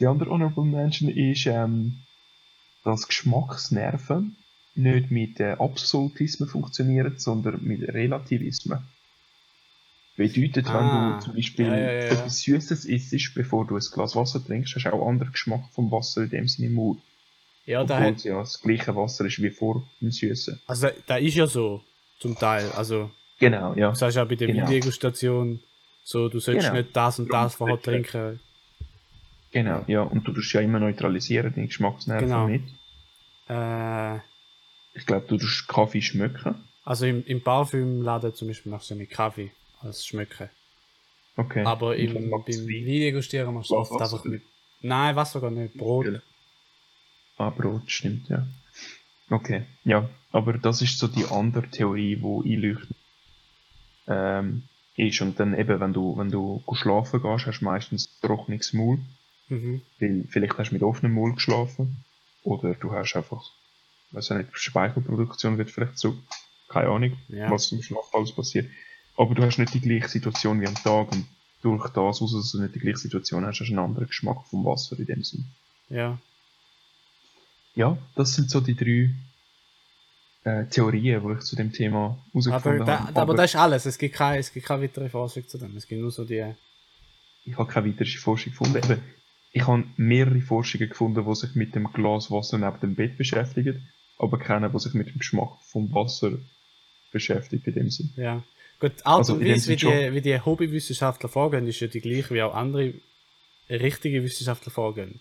Speaker 2: Die andere Honorable Mention ist, ähm, dass Geschmacksnerven nicht mit äh, Absolutismen funktionieren, sondern mit Relativismen. Bedeutet, wenn
Speaker 1: Ah,
Speaker 2: du zum Beispiel
Speaker 1: ja, ja, ja,
Speaker 2: etwas Süßes isst, bevor du ein Glas Wasser trinkst, hast du auch einen anderen Geschmack vom Wasser in dem Sinne im Mund.
Speaker 1: Ja, da
Speaker 2: Obwohl
Speaker 1: hat,
Speaker 2: es ja das gleiche Wasser ist wie vor dem Süßen.
Speaker 1: also da ist ja so, zum Teil. Also,
Speaker 2: Genau, ja.
Speaker 1: du sagst ja bei der
Speaker 2: Genau.
Speaker 1: Videostation, so, du sollst
Speaker 2: Genau.
Speaker 1: nicht das und das vorher trinken.
Speaker 2: Genau, ja. Und du tust ja immer neutralisieren, den Geschmacksnerven
Speaker 1: Genau.
Speaker 2: mit.
Speaker 1: Äh,
Speaker 2: Ich glaube, du tust Kaffee schmecken.
Speaker 1: also im, im Parfümladen zum Beispiel machst du ja mit Kaffee als Schmücken.
Speaker 2: Okay.
Speaker 1: Aber im, beim
Speaker 2: magst du Wein.
Speaker 1: Videogustieren machst du oft
Speaker 2: Wasser
Speaker 1: einfach mit. Nein, Wasser gar nicht, Brot.
Speaker 2: Ja. Ah, Brot, stimmt, ja. Okay, ja. Aber das ist so die andere Theorie, die einleuchtet. Ähm, ist. Und dann eben, wenn du, wenn du schlafen gehst, hast du meistens trockenes Maul.
Speaker 1: Mhm.
Speaker 2: Weil vielleicht hast du mit offenem Maul geschlafen. Oder du hast einfach, weiß ich nicht, Speichelproduktion wird vielleicht so. Keine Ahnung,
Speaker 1: Ja.
Speaker 2: was im Schlaf alles passiert. Aber du hast nicht die gleiche Situation wie am Tag. Und durch das, aus, dass du nicht die gleiche Situation hast, hast du einen anderen Geschmack vom Wasser in dem Sinn.
Speaker 1: Ja.
Speaker 2: Ja, das sind so die drei äh, Theorien, die ich zu dem Thema
Speaker 1: Aber,
Speaker 2: herausgefunden habe.
Speaker 1: aber das ist alles. Es gibt keine, es gibt keine weitere Forschung zu dem. Es gibt nur so die.
Speaker 2: ich habe keine weitere Forschung gefunden. Eben, ich habe mehrere Forschungen gefunden, die sich mit dem Glas Wasser neben dem Bett beschäftigen, aber keine, die sich mit dem Geschmack vom Wasser beschäftigt in dem Sinn.
Speaker 1: Ja. Gut, Art
Speaker 2: Also,
Speaker 1: und Weise, wie die, wie die Hobbywissenschaftler vorgehen, ist ja die gleiche wie auch andere richtige Wissenschaftler vorgehen.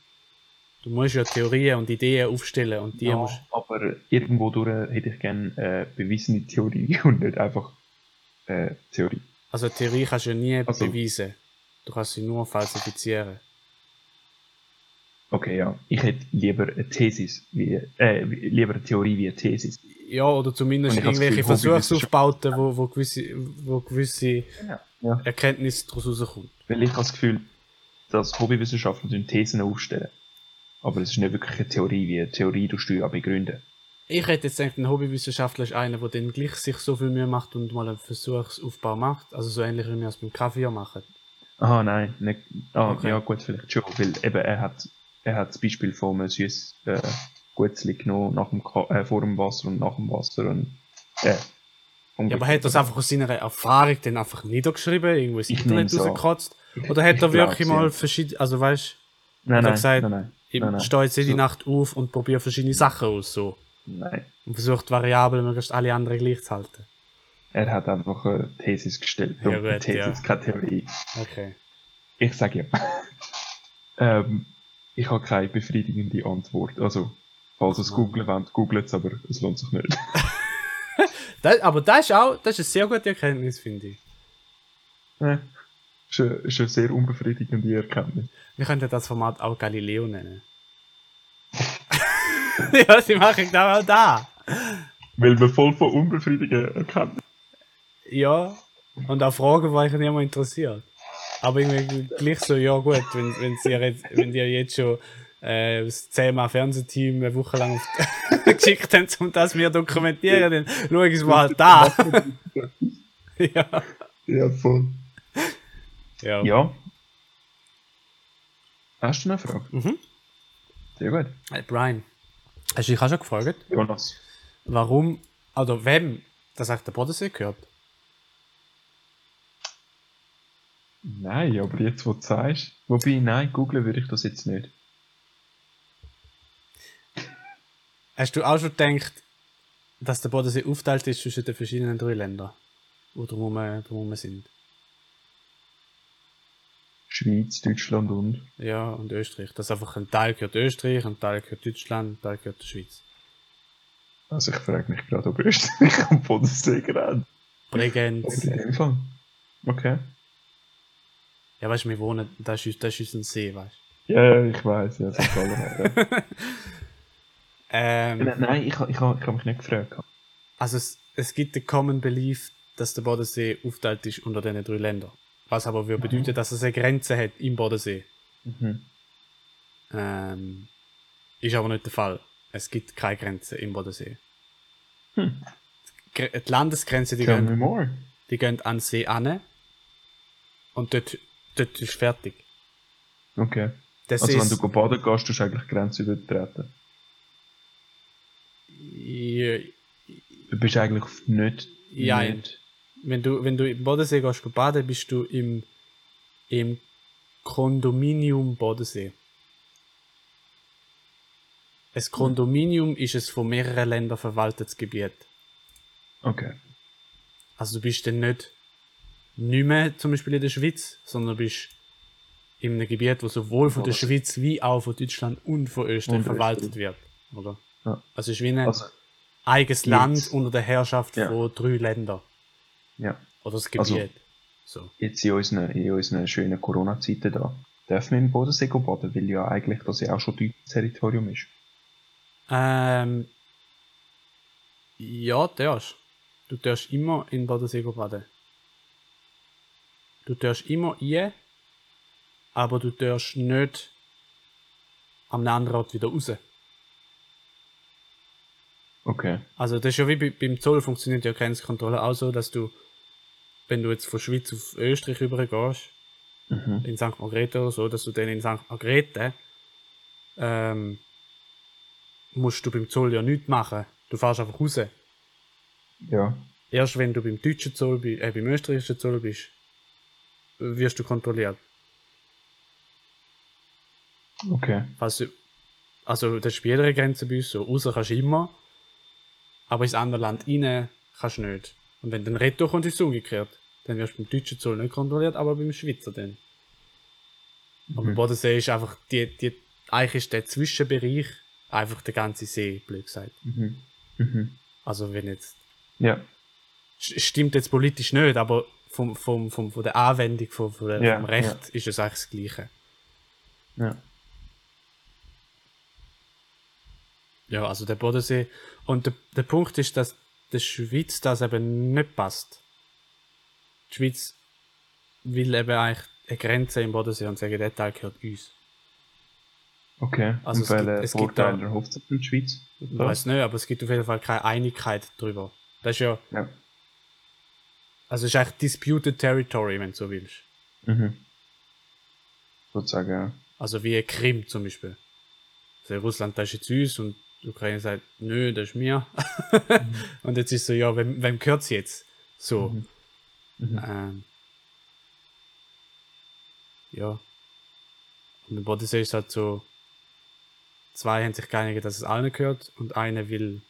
Speaker 1: Du musst ja Theorien und Ideen aufstellen und die
Speaker 2: Ja,
Speaker 1: musst.
Speaker 2: aber irgendwo durch hätte ich gerne äh, bewiesene Theorie und nicht einfach äh, Theorie.
Speaker 1: Also Theorie kannst du ja nie
Speaker 2: Also-
Speaker 1: beweisen. Du kannst sie nur falsifizieren.
Speaker 2: Okay, ja. Ich hätte lieber eine Thesis, wie, äh, lieber eine Theorie wie eine Thesis.
Speaker 1: Ja, oder zumindest irgendwelche Versuchsaufbauten, wo, wo, gewisse, wo gewisse
Speaker 2: Ja.
Speaker 1: Erkenntnisse daraus rauskommt.
Speaker 2: Weil ich habe das Gefühl, dass Hobbywissenschaftler Thesen aufstellen. Aber es ist nicht wirklich eine Theorie, wie eine Theorie du ja begründen.
Speaker 1: Ich hätte jetzt gedacht, ein Hobbywissenschaftler ist einer, der dann gleich sich so viel Mühe macht und mal einen Versuchsaufbau macht. Also so ähnlich wie wir es beim Kaffee machen.
Speaker 2: Aha, nein, nicht. Ah,
Speaker 1: Okay.
Speaker 2: ja gut, vielleicht schon, weil eben er hat, er hat das Beispiel von einem süß äh, Gutzli genommen nach dem Ka äh, vor dem Wasser und nach dem Wasser und äh,
Speaker 1: Ja, aber hat er das einfach aus seiner Erfahrung dann einfach niedergeschrieben, irgendwo ins Internet rausgekratzt? Oder hat er wirklich mal verschiedene, also weißt
Speaker 2: Nein,
Speaker 1: hat er
Speaker 2: nein,
Speaker 1: gesagt,
Speaker 2: nein, nein,
Speaker 1: ich
Speaker 2: nein, nein.
Speaker 1: stehe jetzt jede. Nacht auf und probiere verschiedene Sachen aus, so.
Speaker 2: nein.
Speaker 1: Und versucht Variablen möglichst alle anderen gleich zu halten.
Speaker 2: Er hat einfach eine Thesis gestellt.
Speaker 1: Ja, gut,
Speaker 2: Thesis,
Speaker 1: ja.
Speaker 2: keine Theorie.
Speaker 1: Okay.
Speaker 2: Ich sage ja. ähm, ich habe keine befriedigende Antwort. Also, falls ihr es googlen wollt, googelt es, aber es lohnt sich nicht.
Speaker 1: Das, aber das ist auch, das ist eine sehr gute Erkenntnis, finde ich.
Speaker 2: Äh, ist, eine, ist eine sehr unbefriedigende Erkenntnis.
Speaker 1: Wir könnten das Format auch Galileo nennen. ja, sie machen genau auch da.
Speaker 2: Weil wir voll von unbefriedigenden Erkenntnissen.
Speaker 1: Ja, und auch Fragen, die euch nicht mehr interessiert. Aber irgendwie gleich so, ja gut, wenn, wenn, ihr, jetzt, wenn ihr jetzt schon äh, das 10 Fernsehteam eine Woche lang auf geschickt habt, um das wir dokumentieren, dann schau ich es mal halt da. ja.
Speaker 2: Ja, voll.
Speaker 1: Ja.
Speaker 2: Ja. Hast du eine Frage?
Speaker 1: Mhm.
Speaker 2: Sehr gut.
Speaker 1: Hey, Brian, hast du dich auch schon gefragt,
Speaker 2: Jonas.
Speaker 1: warum, oder wem das auch der Bodensee gehört?
Speaker 2: Nein, aber jetzt, wo du sagst. Wobei, nein, googeln würde ich das jetzt nicht.
Speaker 1: Hast du auch schon gedacht, dass der Bodensee aufteilt ist zwischen den verschiedenen drei Ländern, die drumherum, drumherum sind?
Speaker 2: Schweiz, Deutschland und.
Speaker 1: Ja, und Österreich. Dass einfach ein Teil gehört Österreich, ein Teil gehört Deutschland, ein Teil gehört der Schweiz.
Speaker 2: Also ich frage mich gerade, ob Österreich am Bodensee gerade.
Speaker 1: Bregenz.
Speaker 2: In dem Fall. Okay.
Speaker 1: Ja, weißt du, wir wohnen, das ist, das ist ein See, weißt
Speaker 2: Ja, ja, ich weiß, ja, das ist alle.
Speaker 1: du. Ähm,
Speaker 2: Nein, nein, ich, ich, ich habe mich nicht gefragt.
Speaker 1: also es, es gibt den Common Belief, dass der Bodensee aufteilt ist unter diesen drei Ländern. Was aber würde bedeuten, dass es eine Grenze hat im Bodensee.
Speaker 2: Mhm.
Speaker 1: Ähm, ist aber nicht der Fall. Es gibt keine Grenze im Bodensee.
Speaker 2: Hm.
Speaker 1: Die Die Landesgrenze, die
Speaker 2: Tell
Speaker 1: gehen, die gehen an den See an. Und dort, dort ist fertig.
Speaker 2: Okay.
Speaker 1: Der
Speaker 2: Also
Speaker 1: See
Speaker 2: wenn
Speaker 1: ist-
Speaker 2: du baden gehst, tust du eigentlich Grenze übertreten.
Speaker 1: Ja,
Speaker 2: Du bist eigentlich nicht...
Speaker 1: Ja,
Speaker 2: nicht
Speaker 1: wenn du, wenn du im Bodensee gehst baden, bist du im, im Kondominium Bodensee. Ein Kondominium ist es von mehreren Ländern verwaltetes Gebiet.
Speaker 2: Okay.
Speaker 1: Also du bist dann nicht, nicht mehr zum Beispiel in der Schweiz, sondern du bist in einem Gebiet, wo sowohl von der. Schweiz wie auch von Deutschland und von Österreich
Speaker 2: Und
Speaker 1: verwaltet
Speaker 2: Österreich.
Speaker 1: wird. Oder?
Speaker 2: Ja.
Speaker 1: Also es ist wie ein
Speaker 2: Also,
Speaker 1: eigenes Land unter der Herrschaft
Speaker 2: Ja.
Speaker 1: von drei Ländern.
Speaker 2: Ja.
Speaker 1: Oder das Gebiet.
Speaker 2: Also-
Speaker 1: so.
Speaker 2: Jetzt in unseren, in unseren schönen Corona-Zeiten da, dürfen wir im Bodensee baden, weil ja eigentlich das ja auch schon deutsches Territorium ist.
Speaker 1: Ähm, ja, darfst. Du darfst immer in Bodensee baden. Du darfst immer rein, aber du darfst nicht am anderen Ort wieder raus.
Speaker 2: Okay.
Speaker 1: Also das ist ja wie bei, beim Zoll funktioniert ja Grenzkontrolle auch so, dass du, wenn du jetzt von Schweiz auf Österreich übergehst,
Speaker 2: Mhm.
Speaker 1: in St. Margrethe oder so, dass du dann in St. Margrethe ähm, musst du beim Zoll ja nichts machen. Du fährst einfach raus.
Speaker 2: Ja.
Speaker 1: Erst wenn du beim deutschen Zoll, äh, beim österreichischen Zoll bist, wirst du kontrolliert.
Speaker 2: Okay.
Speaker 1: Du, also das ist bei jeder Grenze bei uns so. Raus kannst du immer, aber ins andere Land rein kannst du nicht. Und wenn du dann retour kommt, ist es umgekehrt. Dann wirst du beim deutschen Zoll nicht kontrolliert, aber beim Schweizer dann. Aber beim Bodensee ist einfach, die, die, eigentlich ist der Zwischenbereich einfach der ganze See, blöd gesagt.
Speaker 2: Mhm. Mhm.
Speaker 1: Also wenn jetzt
Speaker 2: Ja.
Speaker 1: Stimmt jetzt politisch nicht, aber vom, vom, vom, von der Anwendung von, von der,
Speaker 2: Ja,
Speaker 1: vom Recht ist es eigentlich das Gleiche.
Speaker 2: Ja.
Speaker 1: Ja, also der Bodensee. Und der, der Punkt ist, dass der Schweiz das eben nicht passt. Die Schweiz will eben eigentlich eine Grenze im Bodensee und sagen, der Teil gehört uns.
Speaker 2: Okay.
Speaker 1: Also
Speaker 2: Und
Speaker 1: es gibt- es gibt
Speaker 2: erhofft sich die Schweiz?
Speaker 1: Ich weiß nicht, aber es gibt auf jeden Fall keine Einigkeit darüber. Das ist ja,
Speaker 2: Ja.
Speaker 1: also es ist eigentlich Disputed Territory, wenn du so willst.
Speaker 2: Mhm. sozusagen, ja.
Speaker 1: Also wie Krim zum Beispiel. Also Russland, das ist jetzt uns und die Ukraine sagt, nö, das ist mir. und jetzt ist so, ja, wem, wem gehört es jetzt? So.
Speaker 2: Mhm. Mhm.
Speaker 1: Ähm, ja. Und im Bodensee ist es halt so, zwei haben sich geeinigt, dass es allen gehört und eine will,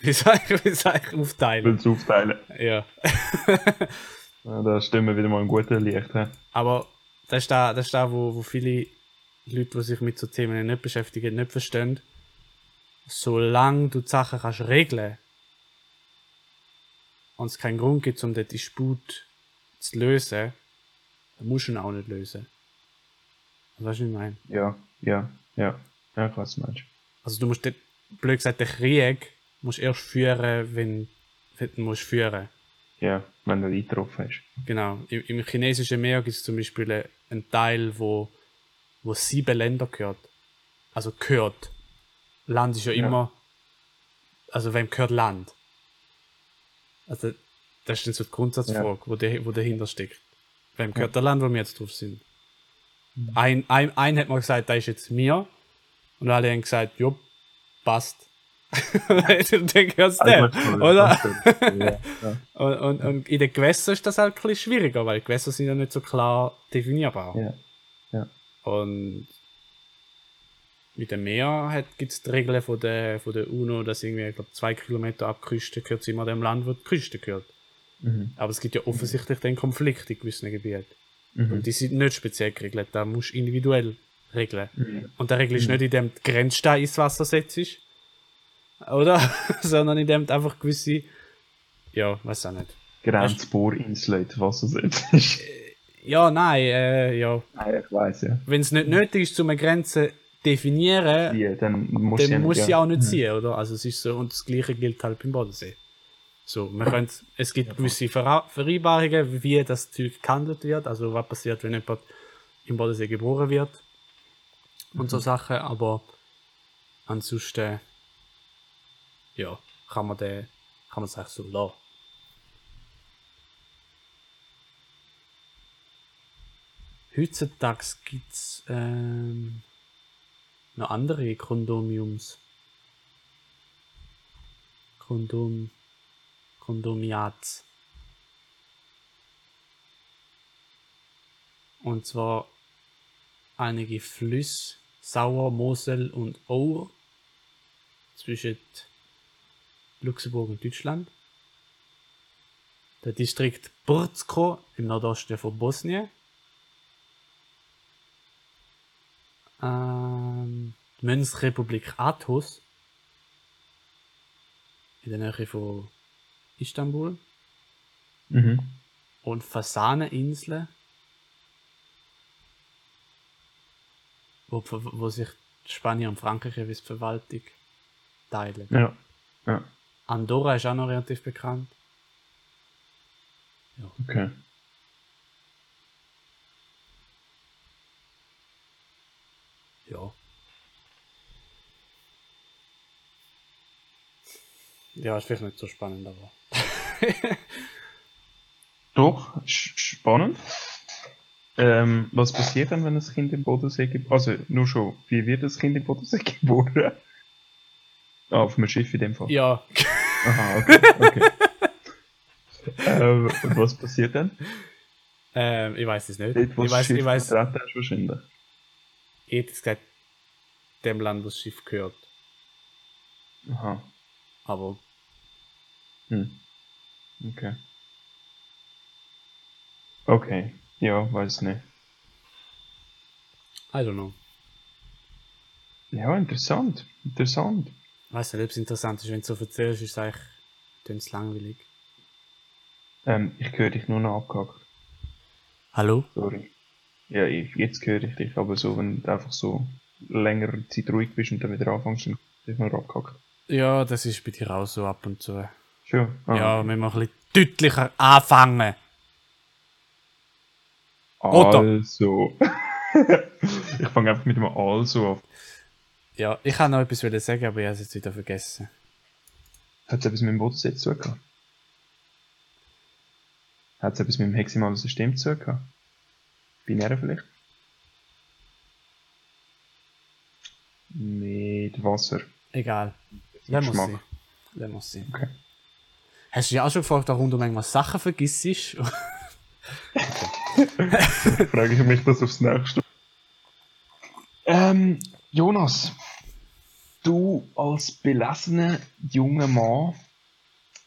Speaker 1: wie sag ich, wie sag ich aufteilen.
Speaker 2: Willst du aufteilen?
Speaker 1: Ja.
Speaker 2: Ja, da stimmen wir wieder mal ein guter Licht. hä?
Speaker 1: Aber das ist da, das ist da wo, wo viele Leute, die sich mit so Themen nicht beschäftigen, nicht verstehen. Solange du die Sachen kannst regeln und es keinen Grund gibt, um den Disput zu lösen, dann musst du ihn auch nicht lösen. Weißt du, was ich meine?
Speaker 2: Ja, ja, ja. Ja, du meinst.
Speaker 1: Also du musst den, blöd gesagt, den Krieg musst erst führen, wenn, wenn du ihn musst führen
Speaker 2: Ja, wenn du eingetroffen hast.
Speaker 1: Genau. Im, Im chinesischen Meer gibt es zum Beispiel äh, einen Teil, wo, wo sieben Länder gehört. Also gehört. Land ist ja,
Speaker 2: Ja.
Speaker 1: immer. Also wem gehört Land? Also das ist dann so die Grundsatzfrage, wo, der, wo dahinter steckt. Wem gehört der Land, wo wir jetzt drauf sind? Ein, ein, ein hat mal gesagt, das ist jetzt mir. Und alle haben gesagt, jo, passt. und dann gehört es dem, oder?
Speaker 2: ja, ja.
Speaker 1: Und, und, und in den Gewässern ist das halt ein bisschen schwieriger, weil Gewässer sind ja nicht so klar definierbar.
Speaker 2: ja. ja.
Speaker 1: Und mit dem Meer gibt es die Regeln von der, von der UNO, dass irgendwie, ich glaube, zwei Kilometer ab Küste gehört immer dem Land, wo die Küste gehört.
Speaker 2: Mhm.
Speaker 1: Aber es gibt ja offensichtlich den Konflikt in gewissen Gebieten.
Speaker 2: Mhm.
Speaker 1: Und die sind nicht speziell geregelt, da musst du individuell regeln.
Speaker 2: Mhm.
Speaker 1: Und der Regel ist nicht, indem du Grenzstein ins Wasser setzt, oder? Sondern indem du einfach gewisse, ja, weiß auch nicht.
Speaker 2: Grenzbohrinsel in Wasser setzt.
Speaker 1: Ja, nein, äh, ja.
Speaker 2: Nein, ich weiß ja.
Speaker 1: Wenn es nicht nötig ist, um eine Grenze zu definieren,
Speaker 2: Die, dann muss
Speaker 1: dann
Speaker 2: ja
Speaker 1: muss
Speaker 2: ja.
Speaker 1: sie auch nicht ziehen, oder? Also es ist so, und das Gleiche gilt halt beim Bodensee. So, man könnte, es gibt gewisse Vera- Vereinbarungen, wie das Zeug gehandelt wird, also was passiert, wenn jemand im Bodensee geboren wird und so Sachen, aber ansonsten, ja, kann man den, kann man es eigentlich so lassen. Heutzutage gibt es ähm, noch andere Kondomiums. Kondom. Kondomiats. Und zwar einige Flüsse, Sauer, Mosel und Our zwischen Luxemburg und Deutschland. Der Distrikt Burzko im Nordosten von Bosnien. Ähm, die Münzrepublik Athos in der Nähe von Istanbul
Speaker 2: Mhm.
Speaker 1: und Fasaneninseln, wo, wo sich Spanien und Frankreich jeweils die Verwaltung teilen.
Speaker 2: Ja. Ja.
Speaker 1: Andorra ist auch noch relativ bekannt.
Speaker 2: Okay.
Speaker 1: Ja. Ja, ist vielleicht nicht so spannend, aber.
Speaker 2: Doch, spannend. Ähm, was passiert dann, wenn ein Kind im Bodensee gibt? Also, nur schon, wie wird das Kind im Bodensee geboren? Ah, auf einem Schiff in dem Fall.
Speaker 1: Ja,
Speaker 2: Aha, okay. okay. ähm, und was passiert dann?
Speaker 1: ähm, ich weiß es nicht.
Speaker 2: Dort, wo
Speaker 1: ich
Speaker 2: das
Speaker 1: weiß,
Speaker 2: Schiff
Speaker 1: ich weiß,
Speaker 2: ist, wahrscheinlich.
Speaker 1: ich hätte jetzt gesagt, dem Land, wo das Schiff gehört.
Speaker 2: Aha.
Speaker 1: Aber
Speaker 2: Hm. Okay. Okay. Ja, weiß nicht.
Speaker 1: I don't know.
Speaker 2: Ja, interessant. Interessant.
Speaker 1: Ich weiß nicht, ob es interessant ist, wenn du so erzählst, ist es eigentlich tönt's langweilig.
Speaker 2: Ähm, ich höre dich nur noch abgehackt.
Speaker 1: Hallo?
Speaker 2: Sorry. Ja, ich, jetzt höre ich dich, aber so, wenn du einfach so längere Zeit ruhig bist und dann wieder anfängst, dann bin ich noch abgehackt.
Speaker 1: Ja, das ist bei dir auch so ab und zu.
Speaker 2: Schon? Ah.
Speaker 1: Ja, wir müssen ein bisschen deutlicher anfangen. Oder?
Speaker 2: Also. ich fange einfach mit dem Also an.
Speaker 1: Ja, ich kann noch etwas sagen, aber ich habe es jetzt wieder vergessen.
Speaker 2: Hat es etwas mit dem Bodensee zu tun? Hat es etwas mit dem heximalen System zu tun? Binäre vielleicht? Mit Wasser.
Speaker 1: Egal. Lass muss sein. Lass muss sein.
Speaker 2: Okay.
Speaker 1: Hast du dich auch schon gefragt, warum du manchmal Sachen vergisst?
Speaker 2: Frage ich mich das aufs nächste. Ähm, Jonas, du als belesener junger Mann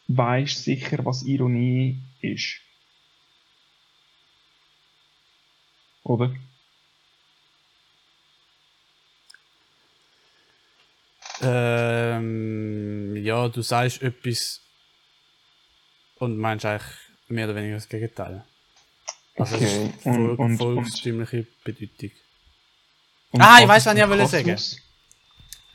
Speaker 2: weißt sicher, was Ironie ist. Oder?
Speaker 1: ähm, ja, du sagst etwas und meinst eigentlich mehr oder weniger das Gegenteil. Also es
Speaker 2: Okay,
Speaker 1: ist
Speaker 2: und-
Speaker 1: voll,
Speaker 2: und-
Speaker 1: volkstümliche Bedeutung.
Speaker 2: Und
Speaker 1: Ah, ich
Speaker 2: ist
Speaker 1: was ich wollte sagen.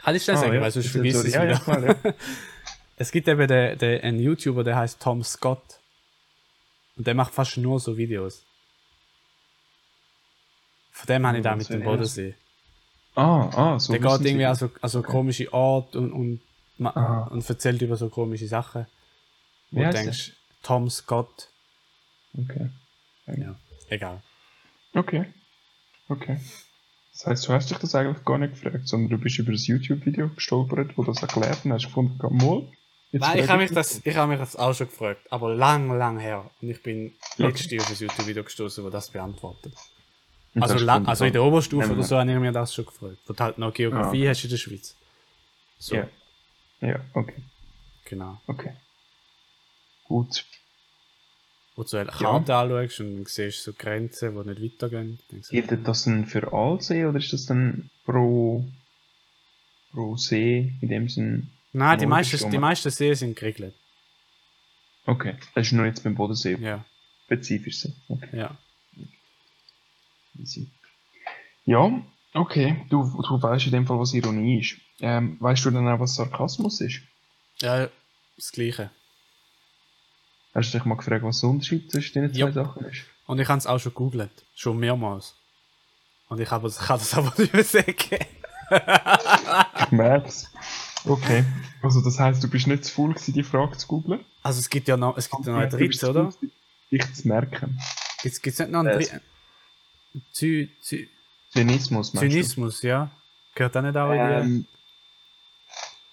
Speaker 1: Kann ich schnell
Speaker 2: Ah,
Speaker 1: sagen,
Speaker 2: ja,
Speaker 1: weil sonst
Speaker 2: sorry,
Speaker 1: vergisst es
Speaker 2: ja,
Speaker 1: wieder.
Speaker 2: ja, klar, ja.
Speaker 1: Es gibt eben den, den, einen YouTuber, der heißt Tom Scott. Und der macht fast nur so Videos. Von dem habe ich da mit dem? Bodensee.
Speaker 2: Ah, ah, so
Speaker 1: Der geht irgendwie an so, an so komische Ort und, und,
Speaker 2: Aha.
Speaker 1: und erzählt über so komische Sachen. Wo du denkst, Tom Scott.
Speaker 2: Okay.
Speaker 1: Ja, egal.
Speaker 2: Okay. Okay. Das heißt, du hast dich das eigentlich gar nicht gefragt, sondern du bist über ein YouTube-Video gestolpert, wo das erklärt und hast gefunden, mal.
Speaker 1: Nein, ich habe mich, das, ich hab mich das auch schon gefragt, aber lang, lang her. Und ich bin
Speaker 2: Okay.
Speaker 1: letztes auf ein YouTube-Video gestoßen, wo das beantwortet.
Speaker 2: Und
Speaker 1: Also, lang, also in der Oberstufe
Speaker 2: nehmen
Speaker 1: oder so habe ich mir das schon gefragt. Wo du halt noch Geografie
Speaker 2: Ah.
Speaker 1: hast in der Schweiz. So,
Speaker 2: Ja. Ja, okay.
Speaker 1: genau.
Speaker 2: Okay. Gut.
Speaker 1: Wo du eine Karte anschaust und siehst so Grenzen, die nicht weitergehen.
Speaker 2: Gilt das dann für alle See oder ist das dann pro, pro See in dem Sinn?
Speaker 1: Nein, die meisten, die meisten Seen sind geregelt.
Speaker 2: Okay. Das ist nur jetzt beim Bodensee
Speaker 1: Ja,
Speaker 2: spezifisch so. Okay.
Speaker 1: ja.
Speaker 2: Easy. Ja, okay. Du, du weißt in dem Fall, was Ironie ist. Ähm, weißt du dann auch, was Sarkasmus ist?
Speaker 1: Ja, das Gleiche.
Speaker 2: Hast du dich mal gefragt, was der Unterschied zwischen den zwei
Speaker 1: Ja.
Speaker 2: Sachen ist?
Speaker 1: Und ich habe es auch schon gegoogelt. Schon mehrmals. Und ich, habe, kann das aber nicht mehr sagen.
Speaker 2: Ich merk's. Okay. Also das heisst, du bist nicht zu faul gewesen, die Frage zu googlen?
Speaker 1: Also es gibt ja noch, es gibt ja noch ein
Speaker 2: Du bist
Speaker 1: drittes,
Speaker 2: zu
Speaker 1: oder?
Speaker 2: Dich zu merken.
Speaker 1: Gibt es nicht noch ein
Speaker 2: Äh,
Speaker 1: drittes? Zy, Zy,
Speaker 2: Zynismus, meinst
Speaker 1: Zynismus, ja. Gehört auch nicht auch
Speaker 2: du?
Speaker 1: in die...
Speaker 2: Ähm,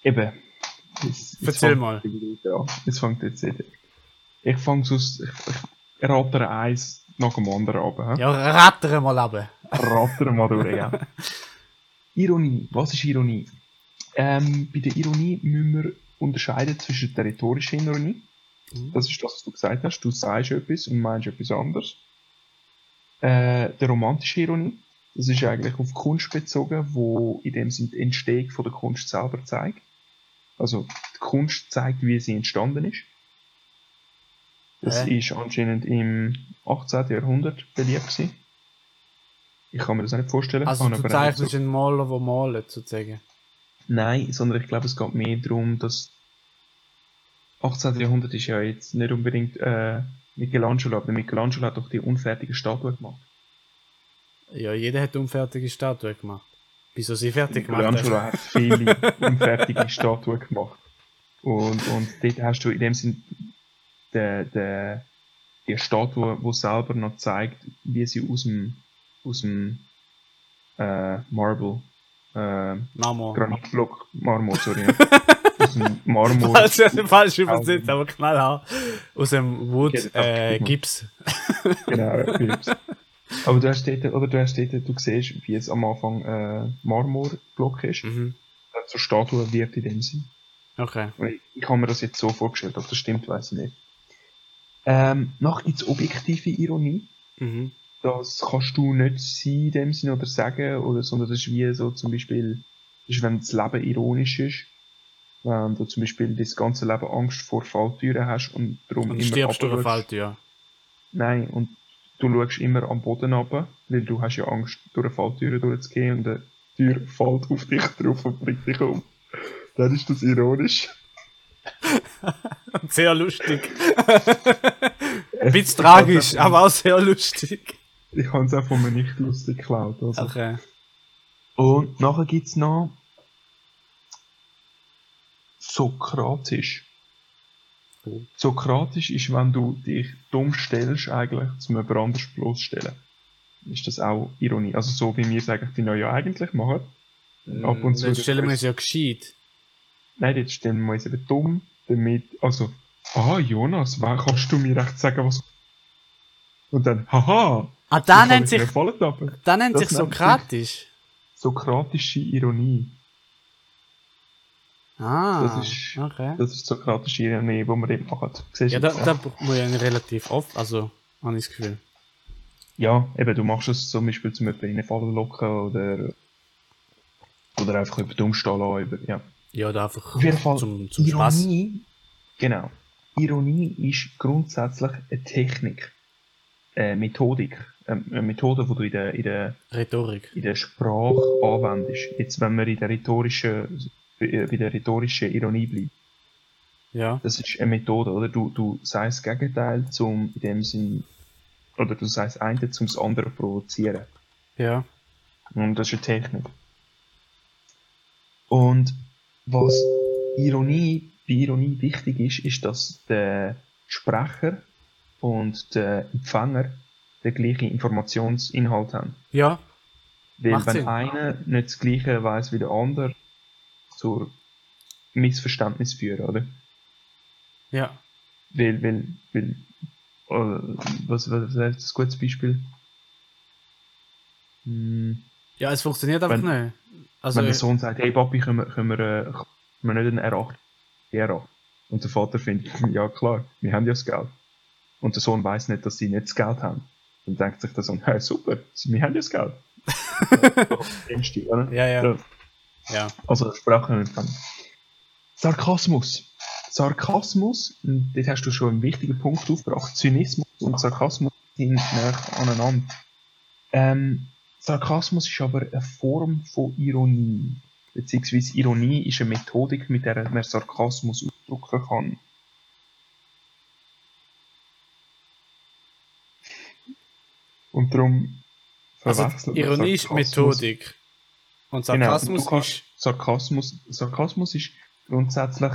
Speaker 2: eben. Jetzt, jetzt
Speaker 1: Erzähl
Speaker 2: fängt
Speaker 1: mal.
Speaker 2: die. Jetzt fängt jetzt an. Ich fange sonst... Ich, ich rate eins nach dem anderen ab. hä?
Speaker 1: Ja, rattern mal ab.
Speaker 2: Rattern mal durch, ja. Ironie. Was ist Ironie? Ähm, bei der Ironie müssen wir unterscheiden zwischen der rhetorischen Ironie.
Speaker 1: Mhm.
Speaker 2: Das ist das, was du gesagt hast. Du sagst etwas und meinst etwas anderes. Äh, der romantische Ironie. Das ist eigentlich auf Kunst bezogen, wo in dem Sinne die Entstehung von der Kunst selber zeigt. Also die Kunst zeigt, wie sie entstanden ist. Das
Speaker 1: Hä?
Speaker 2: ist anscheinend im 18. Jahrhundert beliebt gewesen. Ich kann mir das nicht vorstellen.
Speaker 1: Also du zeichnest
Speaker 2: so-
Speaker 1: einen Maler, der malt, sozusagen.
Speaker 2: Nein, sondern ich glaube, es geht mehr darum, dass 18. Jahrhundert ist ja jetzt nicht unbedingt äh, Michelangelo, aber Michelangelo hat doch die unfertige Statue gemacht.
Speaker 1: Ja, jeder hat unfertige Statuen gemacht. Wieso sie fertig gemacht
Speaker 2: Michelangelo
Speaker 1: hast.
Speaker 2: hat viele unfertige Statuen gemacht. Und, und dort hast du in dem Sinn der, der, die Statue, die selber noch zeigt, wie sie aus dem, aus dem äh, Marble, äh,
Speaker 1: Marmor.
Speaker 2: Granitblock, Marmor, sorry, aus dem Marmor
Speaker 1: Falsch, falsch übersetzt, aber knallhart. Aus dem Wood
Speaker 2: das
Speaker 1: äh, Gips.
Speaker 2: Genau, Philips. Aber du hast dort, oder du hast dort, du siehst, wie es am Anfang äh, Marmorblock ist,
Speaker 1: Mhm.
Speaker 2: zur Statue wird in dem Sinn.
Speaker 1: Okay.
Speaker 2: Ich, ich habe mir das jetzt so vorgestellt, ob das stimmt, weiß ich nicht. Ähm, noch gibt es objektive Ironie.
Speaker 1: Mhm.
Speaker 2: Das kannst du nicht sein in dem Sinn oder sagen, oder, sondern das ist wie so zum Beispiel, ist, wenn das Leben ironisch ist. Wenn du zum Beispiel das ganze Leben Angst vor Falltüren hast und darum
Speaker 1: Und stirbst durch eine
Speaker 2: runterschaust.
Speaker 1: Falltür.
Speaker 2: Nein, und du schaust immer am Boden runter, weil du hast ja Angst, durch eine Falltür durchzugehen und eine Tür fällt auf dich drauf und bringt dich um. Dann ist das ironisch.
Speaker 1: Sehr lustig. Ein bisschen tragisch, aber auch sehr lustig.
Speaker 2: Ich habe es auch von mir nicht lustig geklaut. Also.
Speaker 1: Okay.
Speaker 2: Und nachher gibt es noch Sokratisch. Sokratisch ist, wenn du dich dumm stellst, eigentlich zum jemand anderes bloßstellen. Ist das auch Ironie? Also so wie wir es eigentlich die neue eigentlich machen. ab und zu.
Speaker 1: Dann stellen wir uns ja gescheit.
Speaker 2: Nein, jetzt stellen wir uns eben dumm, damit, also, ah, Jonas, wer kannst du mir recht sagen, was. Und dann, haha!
Speaker 1: Ah, da
Speaker 2: ich
Speaker 1: nennt sich, da nennt
Speaker 2: das
Speaker 1: sich
Speaker 2: nennt sich-
Speaker 1: Sokratisch.
Speaker 2: Sokratische Ironie.
Speaker 1: Ah,
Speaker 2: Das ist-
Speaker 1: okay.
Speaker 2: Das ist sokratische Ironie, die wir dort machen. Siehst
Speaker 1: Ja, da,
Speaker 2: das?
Speaker 1: da muss ich relativ oft, also, habe ich das Gefühl.
Speaker 2: Ja, eben, du machst es zum Beispiel zum jemanden in eine Falle locken oder, oder einfach jemanden umstehen lassen. Über, ja.
Speaker 1: Ja, da einfach
Speaker 2: Auf jeden Fall,
Speaker 1: zum, zum Spaß.
Speaker 2: Ironie, genau. Ironie ist grundsätzlich eine Technik, eine Methodik, ähm, eine Methode, die du in der, in der,
Speaker 1: Rhetorik.
Speaker 2: in der Sprache anwendest. Jetzt, wenn wir in der rhetorischen, äh, bei der rhetorischen Ironie bleiben.
Speaker 1: Ja,
Speaker 2: Das ist eine Methode, oder? Du, du sagst das Gegenteil zum, in dem Sinn, oder du sagst eine zum das andere provozieren.
Speaker 1: ja.
Speaker 2: Und das ist eine Technik. Und was Ironie, bei Ironie wichtig ist, ist, dass der Sprecher und der Empfänger den gleichen Informationsinhalt haben.
Speaker 1: Ja,
Speaker 2: Weil
Speaker 1: Macht
Speaker 2: wenn
Speaker 1: Sinn.
Speaker 2: einer nicht das gleiche weiß wie der andere, zur Missverständnis führen, oder?
Speaker 1: ja.
Speaker 2: Weil, weil, weil, äh, was, was, was ist das gutes Beispiel? Hm,
Speaker 1: Ja, es funktioniert einfach
Speaker 2: Wenn-
Speaker 1: nicht. Also,
Speaker 2: wenn der Sohn sagt, hey Papi, können wir, können wir, äh, können wir nicht einen R8, R8? Und der Vater findet, ja klar, wir haben ja das Geld. Und der Sohn weiß nicht, dass sie nicht das Geld haben. Dann denkt sich der Sohn, hey super, wir haben ja das Geld.
Speaker 1: Ja, ja,
Speaker 2: Ja.
Speaker 1: ja.
Speaker 2: Also Sprache nicht kann. Sarkasmus. Sarkasmus, und dort hast du schon einen wichtigen Punkt aufgebracht. Zynismus und Sarkasmus sind näher aneinander. Ähm, Sarkasmus ist aber eine Form von Ironie. Beziehungsweise Ironie ist eine Methodik, mit der man Sarkasmus ausdrücken kann. Und darum
Speaker 1: Also,
Speaker 2: verwechseln wir
Speaker 1: Ironie ist Methodik. Und
Speaker 2: Genau,
Speaker 1: Sarkasmus
Speaker 2: du kannst-
Speaker 1: ist.
Speaker 2: Sarkasmus, Sarkasmus ist grundsätzlich,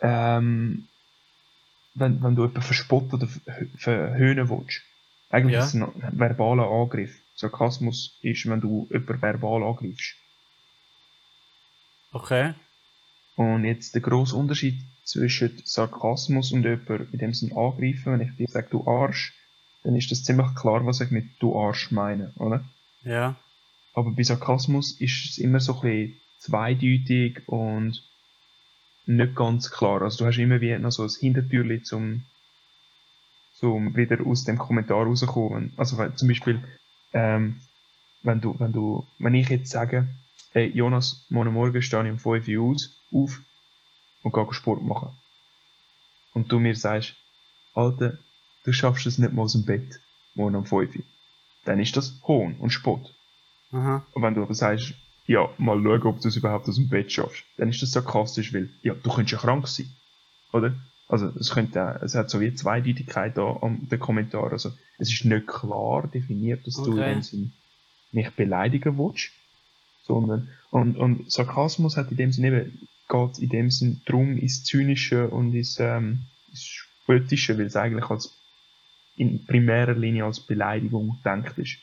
Speaker 2: ähm, wenn, wenn du jemanden verspotten oder verhö- verhöhnen willst. Eigentlich
Speaker 1: Ja.
Speaker 2: ist es ein verbaler Angriff. Sarkasmus ist, wenn du jemanden verbal angreifst.
Speaker 1: Okay.
Speaker 2: Und jetzt der grosse Unterschied zwischen Sarkasmus und jemanden in dem Sinn angreifen, wenn ich dir sage, du Arsch, dann ist das ziemlich klar, was ich mit du Arsch meine, oder?
Speaker 1: Ja.
Speaker 2: Aber bei Sarkasmus ist es immer so ein bisschen zweideutig und nicht ganz klar. Also du hast immer wie noch so ein Hintertürchen zum, zum wieder aus dem Kommentar rauskommen. Also zum Beispiel, ähm, wenn du, wenn du, wenn ich jetzt sage, hey Jonas, morgen Morgen stehe ich um 5 Uhr aus, auf und gehe Sport machen. Und du mir sagst, Alter, du schaffst es nicht mal aus dem Bett, morgen um 5 Uhr. Dann ist das Hohn und Spott.
Speaker 1: Aha.
Speaker 2: Und wenn du aber sagst, ja, mal schauen, ob du es überhaupt aus dem Bett schaffst, dann ist das sarkastisch, weil, ja, du könntest ja krank sein. Oder? Also, es könnte, es hat so wie Zweideutigkeit da am den Kommentar. Also, es ist nicht klar definiert, dass du in
Speaker 1: Okay.
Speaker 2: dem Sinn nicht beleidigen willst, sondern, und, und Sarkasmus hat in dem Sinn eben, geht in dem Sinn drum ins Zynische und ins, ähm, ins Spöttische, weil es eigentlich als, in primärer Linie als Beleidigung gedacht ist.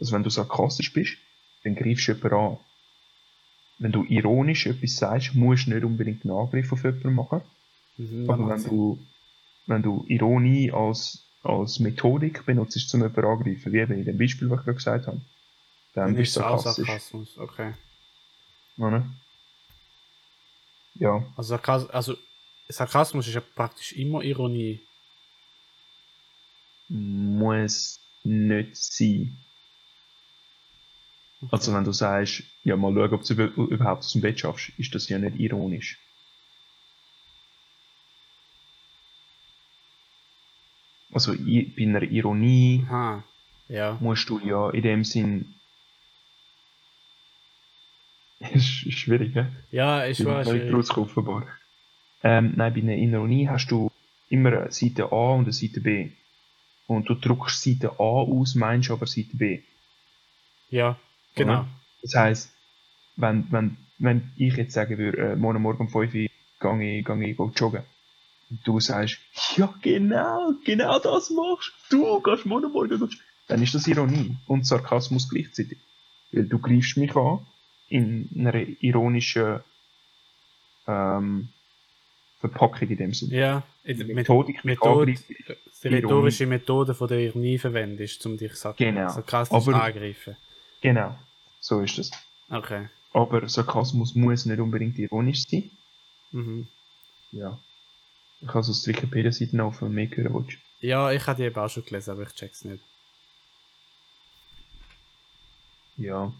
Speaker 2: Also wenn du sarkastisch bist, dann greifst du jemanden an. Wenn du ironisch etwas sagst, musst du nicht unbedingt einen Angriff auf jemanden machen.
Speaker 1: Mhm, macht
Speaker 2: wenn du, wenn du Ironie als, als Methodik benutzt, um jemanden angreifen, wie eben in dem Beispiel, was ich gerade gesagt habe, dann
Speaker 1: Dann
Speaker 2: bist
Speaker 1: ist
Speaker 2: du
Speaker 1: es auch
Speaker 2: sarkastisch.
Speaker 1: Sarkasmus. Okay.
Speaker 2: Oder? Ja,
Speaker 1: Also, Sarkas also Sarkasmus ist ja praktisch immer Ironie.
Speaker 2: muss nicht sein. Also wenn du sagst, ja mal schauen, ob du über- überhaupt aus dem Bett schaffst, ist das ja nicht ironisch. Also bei einer Ironie
Speaker 1: Aha. Ja.
Speaker 2: musst du ja in dem Sinn. ist ist schwierig, ne?
Speaker 1: Ja, schwierig.
Speaker 2: rausgekommen, offenbar. Ähm, nein, bei einer Ironie hast du immer eine Seite A und eine Seite B. Und du druckst Seite A aus, meinst aber Seite B.
Speaker 1: Ja, genau.
Speaker 2: Oder? Das heisst, wenn, wenn, wenn ich jetzt sagen würde, äh, morgen Morgen um 5 Uhr gehe ich, gehe ich joggen. Und du sagst, ja genau, genau das machst du. gehst morgen Morgen. Dann ist das Ironie und Sarkasmus gleichzeitig. Weil du greifst mich an in einer ironischen ähm, Verpackung in dem Sinne.
Speaker 1: Ja, in der
Speaker 2: Methodik
Speaker 1: Methode, die rhetorische Methode, von der ich nie verwendest, um dich sar
Speaker 2: Genau.
Speaker 1: sarkastisch
Speaker 2: Aber-
Speaker 1: angreifen.
Speaker 2: Genau, so ist es.
Speaker 1: Okay.
Speaker 2: Aber Sarkasmus muss nicht unbedingt ironisch sein.
Speaker 1: Mhm.
Speaker 2: Ja. Ich kann es aus der Wikipedia-Seite noch von mehr hören willst.
Speaker 1: Ja, ich habe die eben auch schon gelesen, aber ich check's nicht.
Speaker 2: Ja.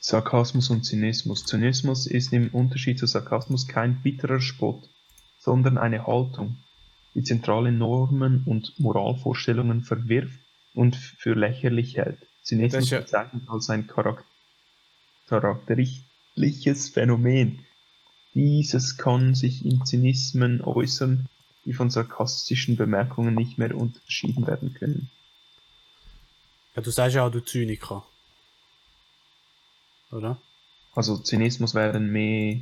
Speaker 2: Sarkasmus und Zynismus. Zynismus ist im Unterschied zu Sarkasmus kein bitterer Spott, sondern eine Haltung, die zentrale Normen und Moralvorstellungen verwirft und für lächerlich hält. Zynismus
Speaker 1: ja-
Speaker 2: bezeichnet als ein Charak charakterliches Phänomen. Dieses kann sich in Zynismen äußern, die von sarkastischen Bemerkungen nicht mehr unterschieden werden können.
Speaker 1: Ja, du sagst ja auch, du Zyniker. Oder?
Speaker 2: Also Zynismus wäre dann mehr.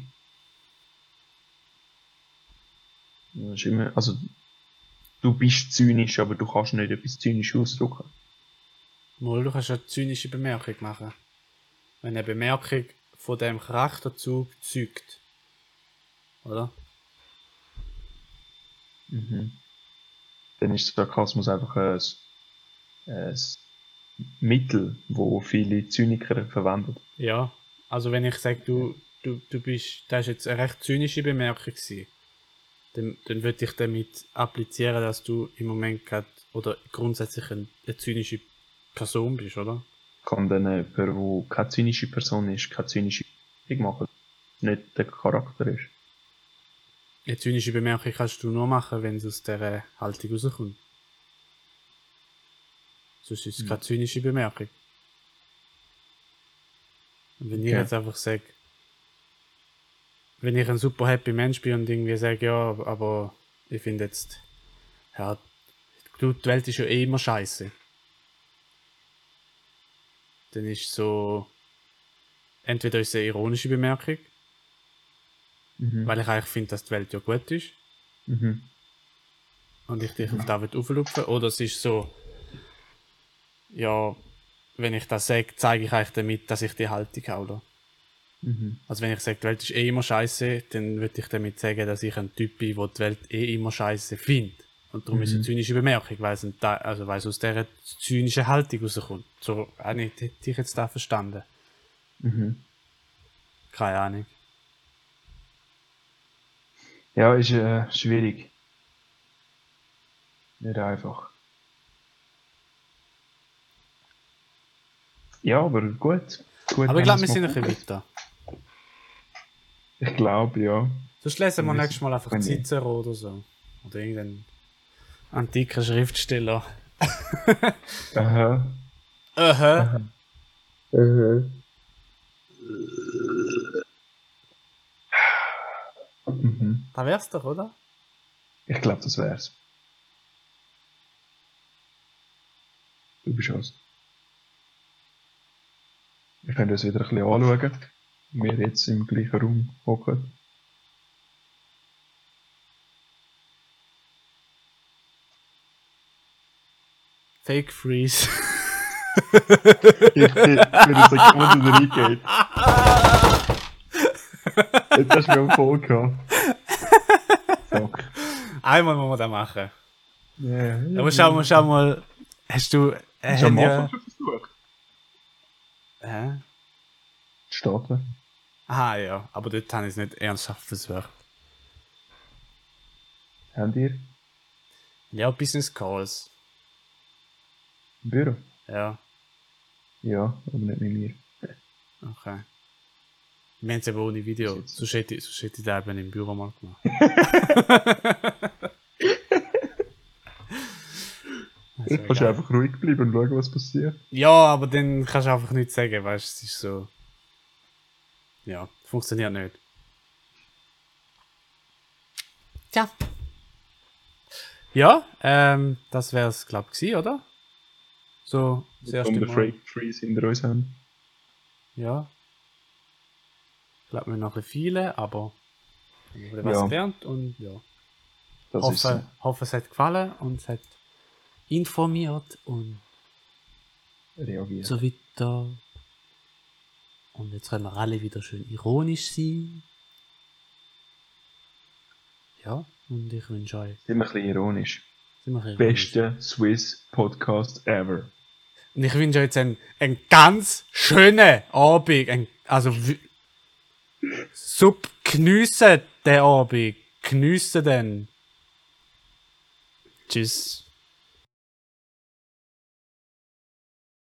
Speaker 2: Also du bist zynisch, aber du kannst nicht etwas zynisch ausdrücken.
Speaker 1: Mal, du kannst eine zynische Bemerkung machen. Wenn eine Bemerkung von dem Charakterzug zeugt. Oder?
Speaker 2: Mhm. Dann ist Sarkasmus einfach ein, ein Mittel, wo viele Zyniker verwenden.
Speaker 1: Ja. Also wenn ich sage, du, du, du bist, das ist jetzt eine recht zynische Bemerkung gewesen, dann, dann würde ich damit applizieren, dass du im Moment gerade, oder grundsätzlich ein, eine zynische Person bist, oder?
Speaker 2: Kann dann jemand, der keine zynische Person ist, keine zynische Bemerkung machen. Nicht der Charakter ist.
Speaker 1: Eine zynische Bemerkung kannst du nur machen, wenn es aus dieser Haltung rauskommt. Sonst ist es keine zynische Bemerkung. Und wenn ich jetzt einfach sage, wenn ich ein super happy Mensch bin und irgendwie sage, ja, aber ich finde jetzt, ja, die Welt ist ja eh immer scheiße. Dann ist so, entweder ist es eine ironische Bemerkung,
Speaker 2: Mhm.
Speaker 1: weil ich eigentlich finde, dass die Welt ja gut ist.
Speaker 2: Mhm.
Speaker 1: und ich dich auf das auflupfen Oder es ist so, ja, wenn ich das sage, zeige ich eigentlich damit, dass ich die Haltung habe. Oder?
Speaker 2: Mhm.
Speaker 1: Also wenn ich sage, die Welt ist eh immer scheiße, dann würde ich damit sagen, dass ich ein Typ bin, der die Welt eh immer scheiße findet. Und darum ist es eine zynische Bemerkung, weil es, ein also weil es aus dieser zynischen Haltung rauskommt. So habe ich, hätte ich jetzt da verstanden.
Speaker 2: Mhm.
Speaker 1: Keine Ahnung.
Speaker 2: Ja, ist äh, schwierig. Nicht einfach. Ja, aber gut. gut
Speaker 1: Aber ich glaube, wir sind ein bisschen weiter.
Speaker 2: Ich glaube, ja.
Speaker 1: Sonst lesen wir nächstes Mal einfach. Cicero oder so. Oder irgendein antiker Schriftsteller.
Speaker 2: Aha.
Speaker 1: Aha.
Speaker 2: Mhm.
Speaker 1: Da wär's doch, oder?
Speaker 2: Ich glaube, das wär's. Du bist was. Wir können uns wieder ein bisschen anschauen. Wir jetzt im gleichen Raum hocken.
Speaker 1: Fake Freeze.
Speaker 2: Ich bin für eine Sekunde reingeht. Jetzt hast du mich am Voll gehabt. Fuck.
Speaker 1: Einmal muss man das machen.
Speaker 2: Yeah.
Speaker 1: Aber schau mal, schau mal. Hast du. Äh, haben
Speaker 2: Anfang
Speaker 1: ja,
Speaker 2: schon versucht?
Speaker 1: Hä?
Speaker 2: Steht da.
Speaker 1: Aha, ja. Aber dort habe ich es nicht ernsthaft versucht.
Speaker 2: Habt ihr?
Speaker 1: Ja, Business Calls.
Speaker 2: Im Büro?
Speaker 1: Ja,
Speaker 2: Ja, aber nicht mit mir.
Speaker 1: okay. Wir haben es eben ohne Video. Sonst hätte, ich- sonst hätte ich das eben im Büro mal gemacht. Also,
Speaker 2: Du kannst
Speaker 1: egal.
Speaker 2: einfach ruhig bleiben und schauen, was passiert.
Speaker 1: Ja, aber dann kannst du einfach nichts sagen, weißt du, es ist so. Ja, funktioniert nicht. Tja. Ja, ähm, das wäre es, glaube ich, oder? So, das erste Mal.
Speaker 2: Freight Freeze hinter uns haben.
Speaker 1: Ja. Ich glaube, wir haben noch ein bisschen viele, aber wir haben was
Speaker 2: Ja.
Speaker 1: gelernt und ja.
Speaker 2: Das ist so.
Speaker 1: Hoffe, hoffe, es hat gefallen und es hat informiert und
Speaker 2: reagieren.
Speaker 1: so weiter. Und jetzt können wir alle wieder schön ironisch sein. Ja, und ich wünsche euch
Speaker 2: Sind wir ein bisschen ironisch.
Speaker 1: sind wir ein bisschen ironisch.
Speaker 2: Beste Swiss Podcast ever.
Speaker 1: Und ich wünsche euch jetzt einen, einen ganz schönen Abend. Ein, also, sub geniessen den Abend. Geniessen den. Tschüss.